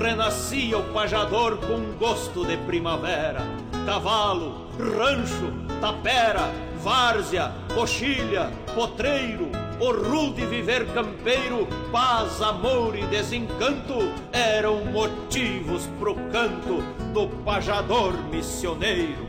Renascia o pajador com gosto de primavera. Cavalo, rancho, tapera, várzea, coxilha, potreiro, o rude viver campeiro, paz, amor e desencanto eram motivos pro canto do pajador missioneiro.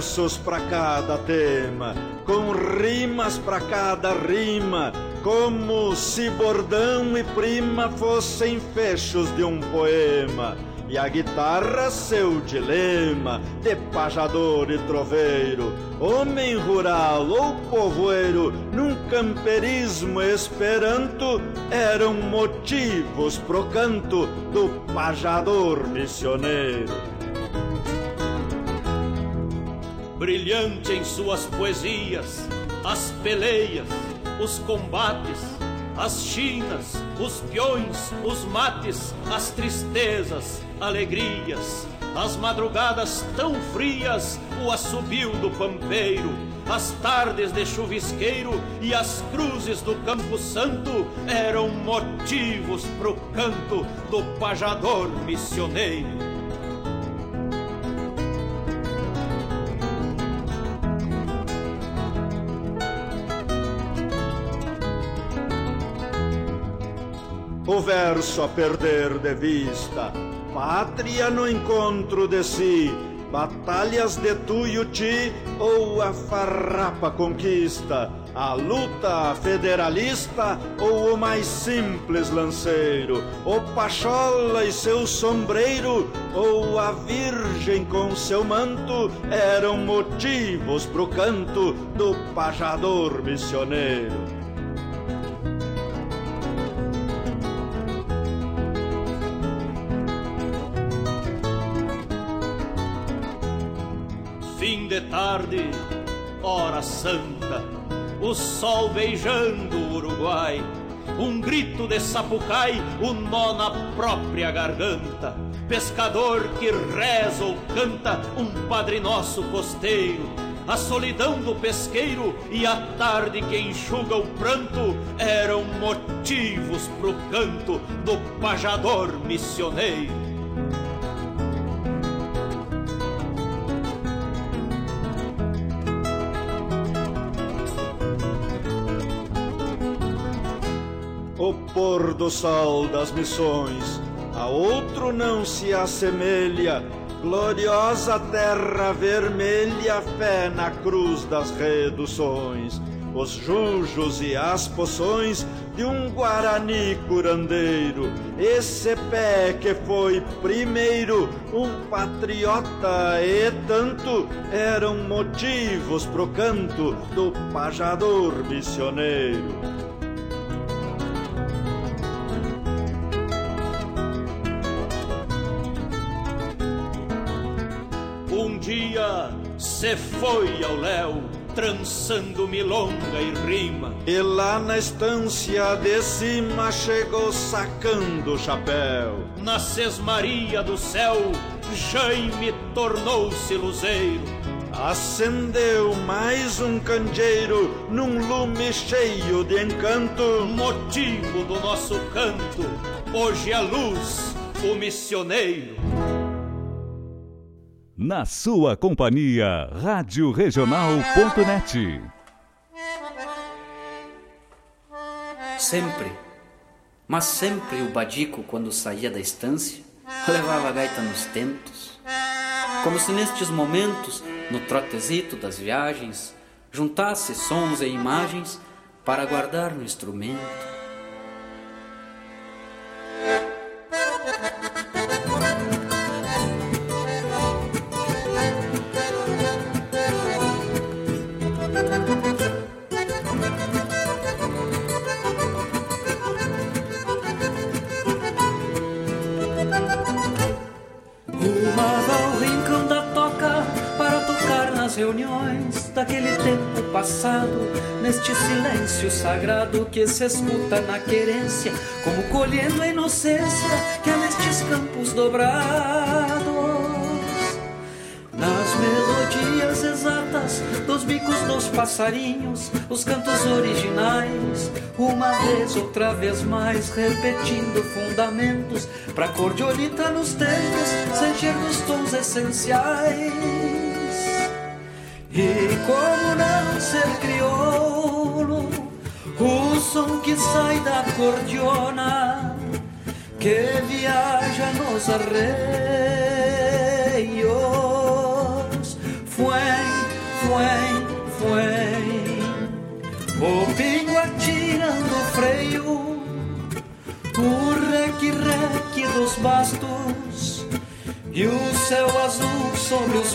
Versos para cada tema, com rimas para cada rima, como se bordão e prima fossem fechos de um poema e a guitarra seu dilema de pajador e troveiro, homem rural ou povoeiro, num camperismo esperanto, eram motivos pro canto do pajador missioneiro. Brilhante em suas poesias, as peleias, os combates, as chinas, os peões, os mates, as tristezas, alegrias, as madrugadas tão frias, o assobio do pampeiro, as tardes de chuvisqueiro e as cruzes do Campo Santo eram motivos pro canto do pajador missioneiro. O verso a perder de vista, pátria no encontro de si, batalhas de Tuiuti ou a farrapa conquista, a luta federalista ou o mais simples lanceiro, o Pachola e seu sombreiro ou a Virgem com seu manto eram motivos pro canto do pajador missioneiro. De tarde, hora santa, o sol beijando o Uruguai, um grito de sapucai, um nó na própria garganta, pescador que reza ou canta, um Padre Nosso costeiro, a solidão do pesqueiro e a tarde que enxuga o pranto eram motivos pro canto do pajador missioneiro. Pôr do sol das missões, a outro não se assemelha, gloriosa terra vermelha, fé na cruz das reduções, os jujos e as poções de um Guarani curandeiro, esse pé que foi primeiro, um patriota e tanto, eram motivos pro canto do pajador missioneiro. Se foi ao léu, trançando milonga e rima. E lá na estância de cima chegou sacando o chapéu. Na sesmaria do céu, Jaime tornou-se luzeiro. Acendeu mais um candeeiro num lume cheio de encanto. Motivo do nosso canto, hoje a luz, o missioneiro na sua companhia, Rádio Regional.net. Sempre, mas sempre o Badico, quando saía da estância, levava a gaita nos tentos, como se nestes momentos, no trotezito das viagens, juntasse sons e imagens para guardar no instrumento daquele tempo passado, neste silêncio sagrado que se escuta na querência, como colhendo a inocência que há nestes campos dobrados. Nas melodias exatas dos bicos dos passarinhos, os cantos originais, uma vez, outra vez mais, repetindo fundamentos, pra cordiolita nos tempos, sentir dos tons essenciais. E como não ser crioulo, o som que sai da cordiona, que viaja nos arreios, fuém, fuém, fuém. O pingo atirando o freio, o reque-reque dos bastos e o céu azul sobre os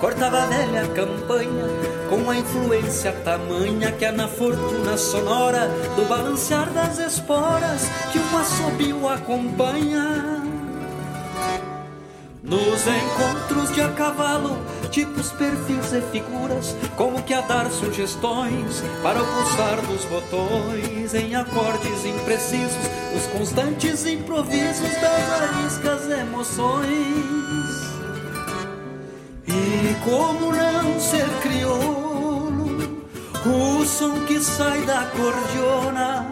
cortava a velha campanha com a influência tamanha que é na fortuna sonora do balancear das esporas que um assobio acompanha. Nos encontros de a cavalo, tipos, perfis e figuras, como que a dar sugestões para o pulsar dos botões em acordes imprecisos, os constantes improvisos das ariscas emoções. E como não ser crioulo, o som que sai da cordiona,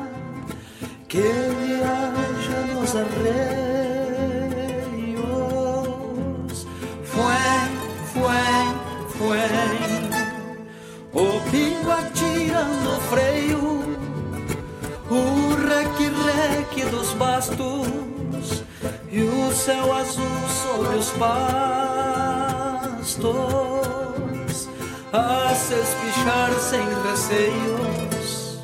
que viaja nos arreios. Fuém, fuém, fuém, o pingo atirando freio, o reque-reque dos bastos e o céu azul sobre os pais pastos a se espichar sem receios.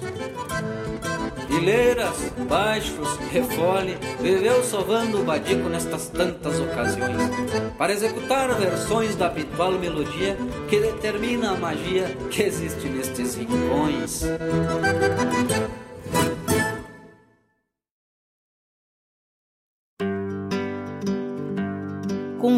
Fileiras, baixos, refole, viveu sovando o badico nestas tantas ocasiões, para executar versões da habitual melodia que determina a magia que existe nestes rincões.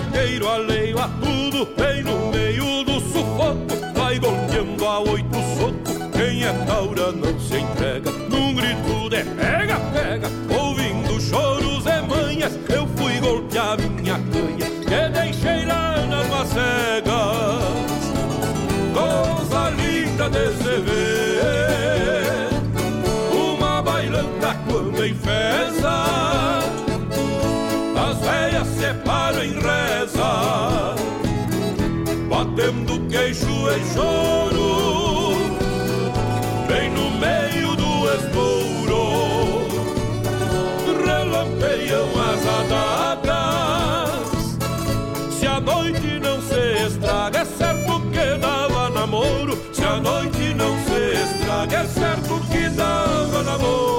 O gaiteiro alheio a tudo, bem no meio do sufoco, vai golpeando a oito soco. Quem é taura não em choro, bem no meio do escuro, relampeiam as adagas. Se a noite não se estraga, é certo que dava namoro. Se a noite não se estraga, é certo que dava namoro.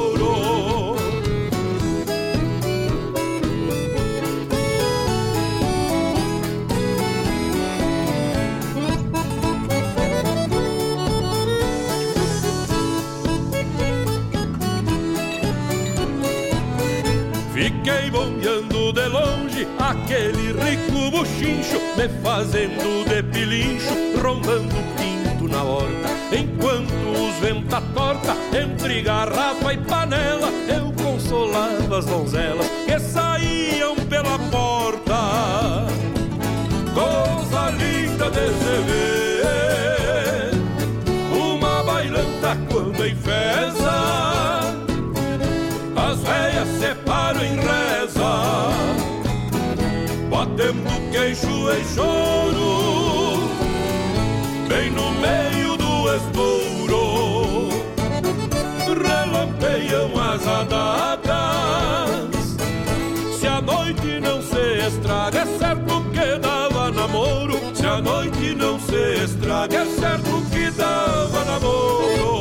Aquele rico buchincho, me fazendo de pilincho, rondando pinto na horta. Enquanto os venta torta, entre garrafa e panela, eu consolava as donzelas queixo em choro, bem no meio do escuro, relampeiam as adagas. Se a noite não se estraga, é certo que dava namoro. Se a noite não se estraga, é certo que dava namoro.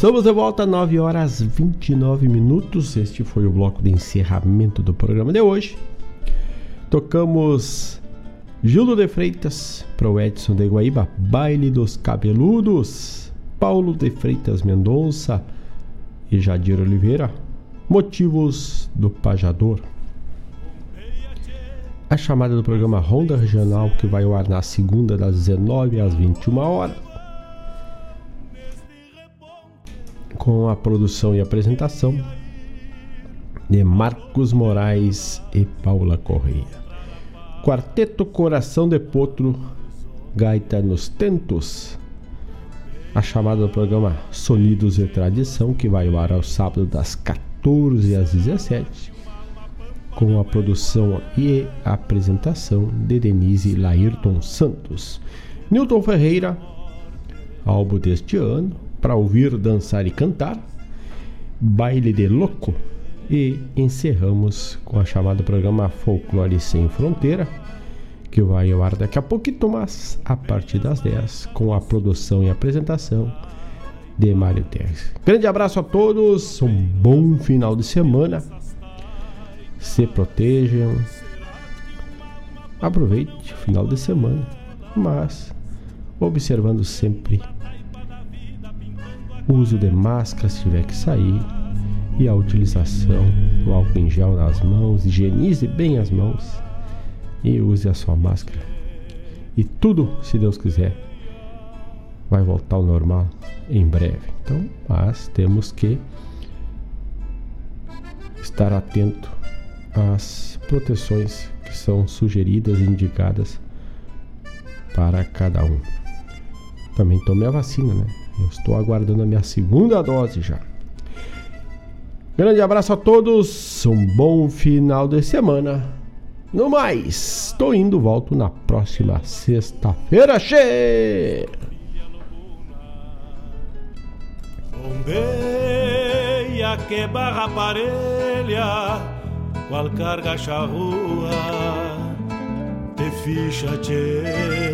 Estamos de volta, 9 horas 29 minutos. Este foi o bloco de encerramento do programa de hoje. Tocamos Gildo de Freitas para o Edson de Guaíba, Baile dos Cabeludos, Paulo de Freitas Mendonça e Jadir Oliveira, Motivos do Pajador. A chamada do programa Ronda Regional que vai ao ar na segunda das 19 às 21 horas. Com a produção e apresentação de Marcos Moraes e Paula Correia. Quarteto Coração de Potro, Gaita nos Tentos. A chamada do programa Sonidos e Tradição, que vai ao ar ao sábado das 14 às 17, com a produção e apresentação de Denise Laírton Santos. Newton Ferreira, álbum deste ano, para ouvir, dançar e cantar, Baile de Louco. E encerramos com a chamada programa Folclore Sem Fronteira, que vai ao ar daqui a pouquinho, mas a partir das 10, com a produção e apresentação de Mário Terres. Grande abraço a todos, um bom final de semana, se protejam, aproveite o final de semana, mas observando sempre uso de máscara se tiver que sair e a utilização do álcool em gel nas mãos, higienize bem as mãos e use a sua máscara. E tudo, se Deus quiser, vai voltar ao normal em breve. Então, mas temos que estar atento às proteções que são sugeridas e indicadas para cada um. Também tomei a vacina, né? Eu estou aguardando a minha segunda dose já. Grande abraço a todos, um bom final de semana. No mais, estou indo, volto na próxima sexta-feira, che! Bombeia que barra parelha, qual carga charrua, te ficha, che.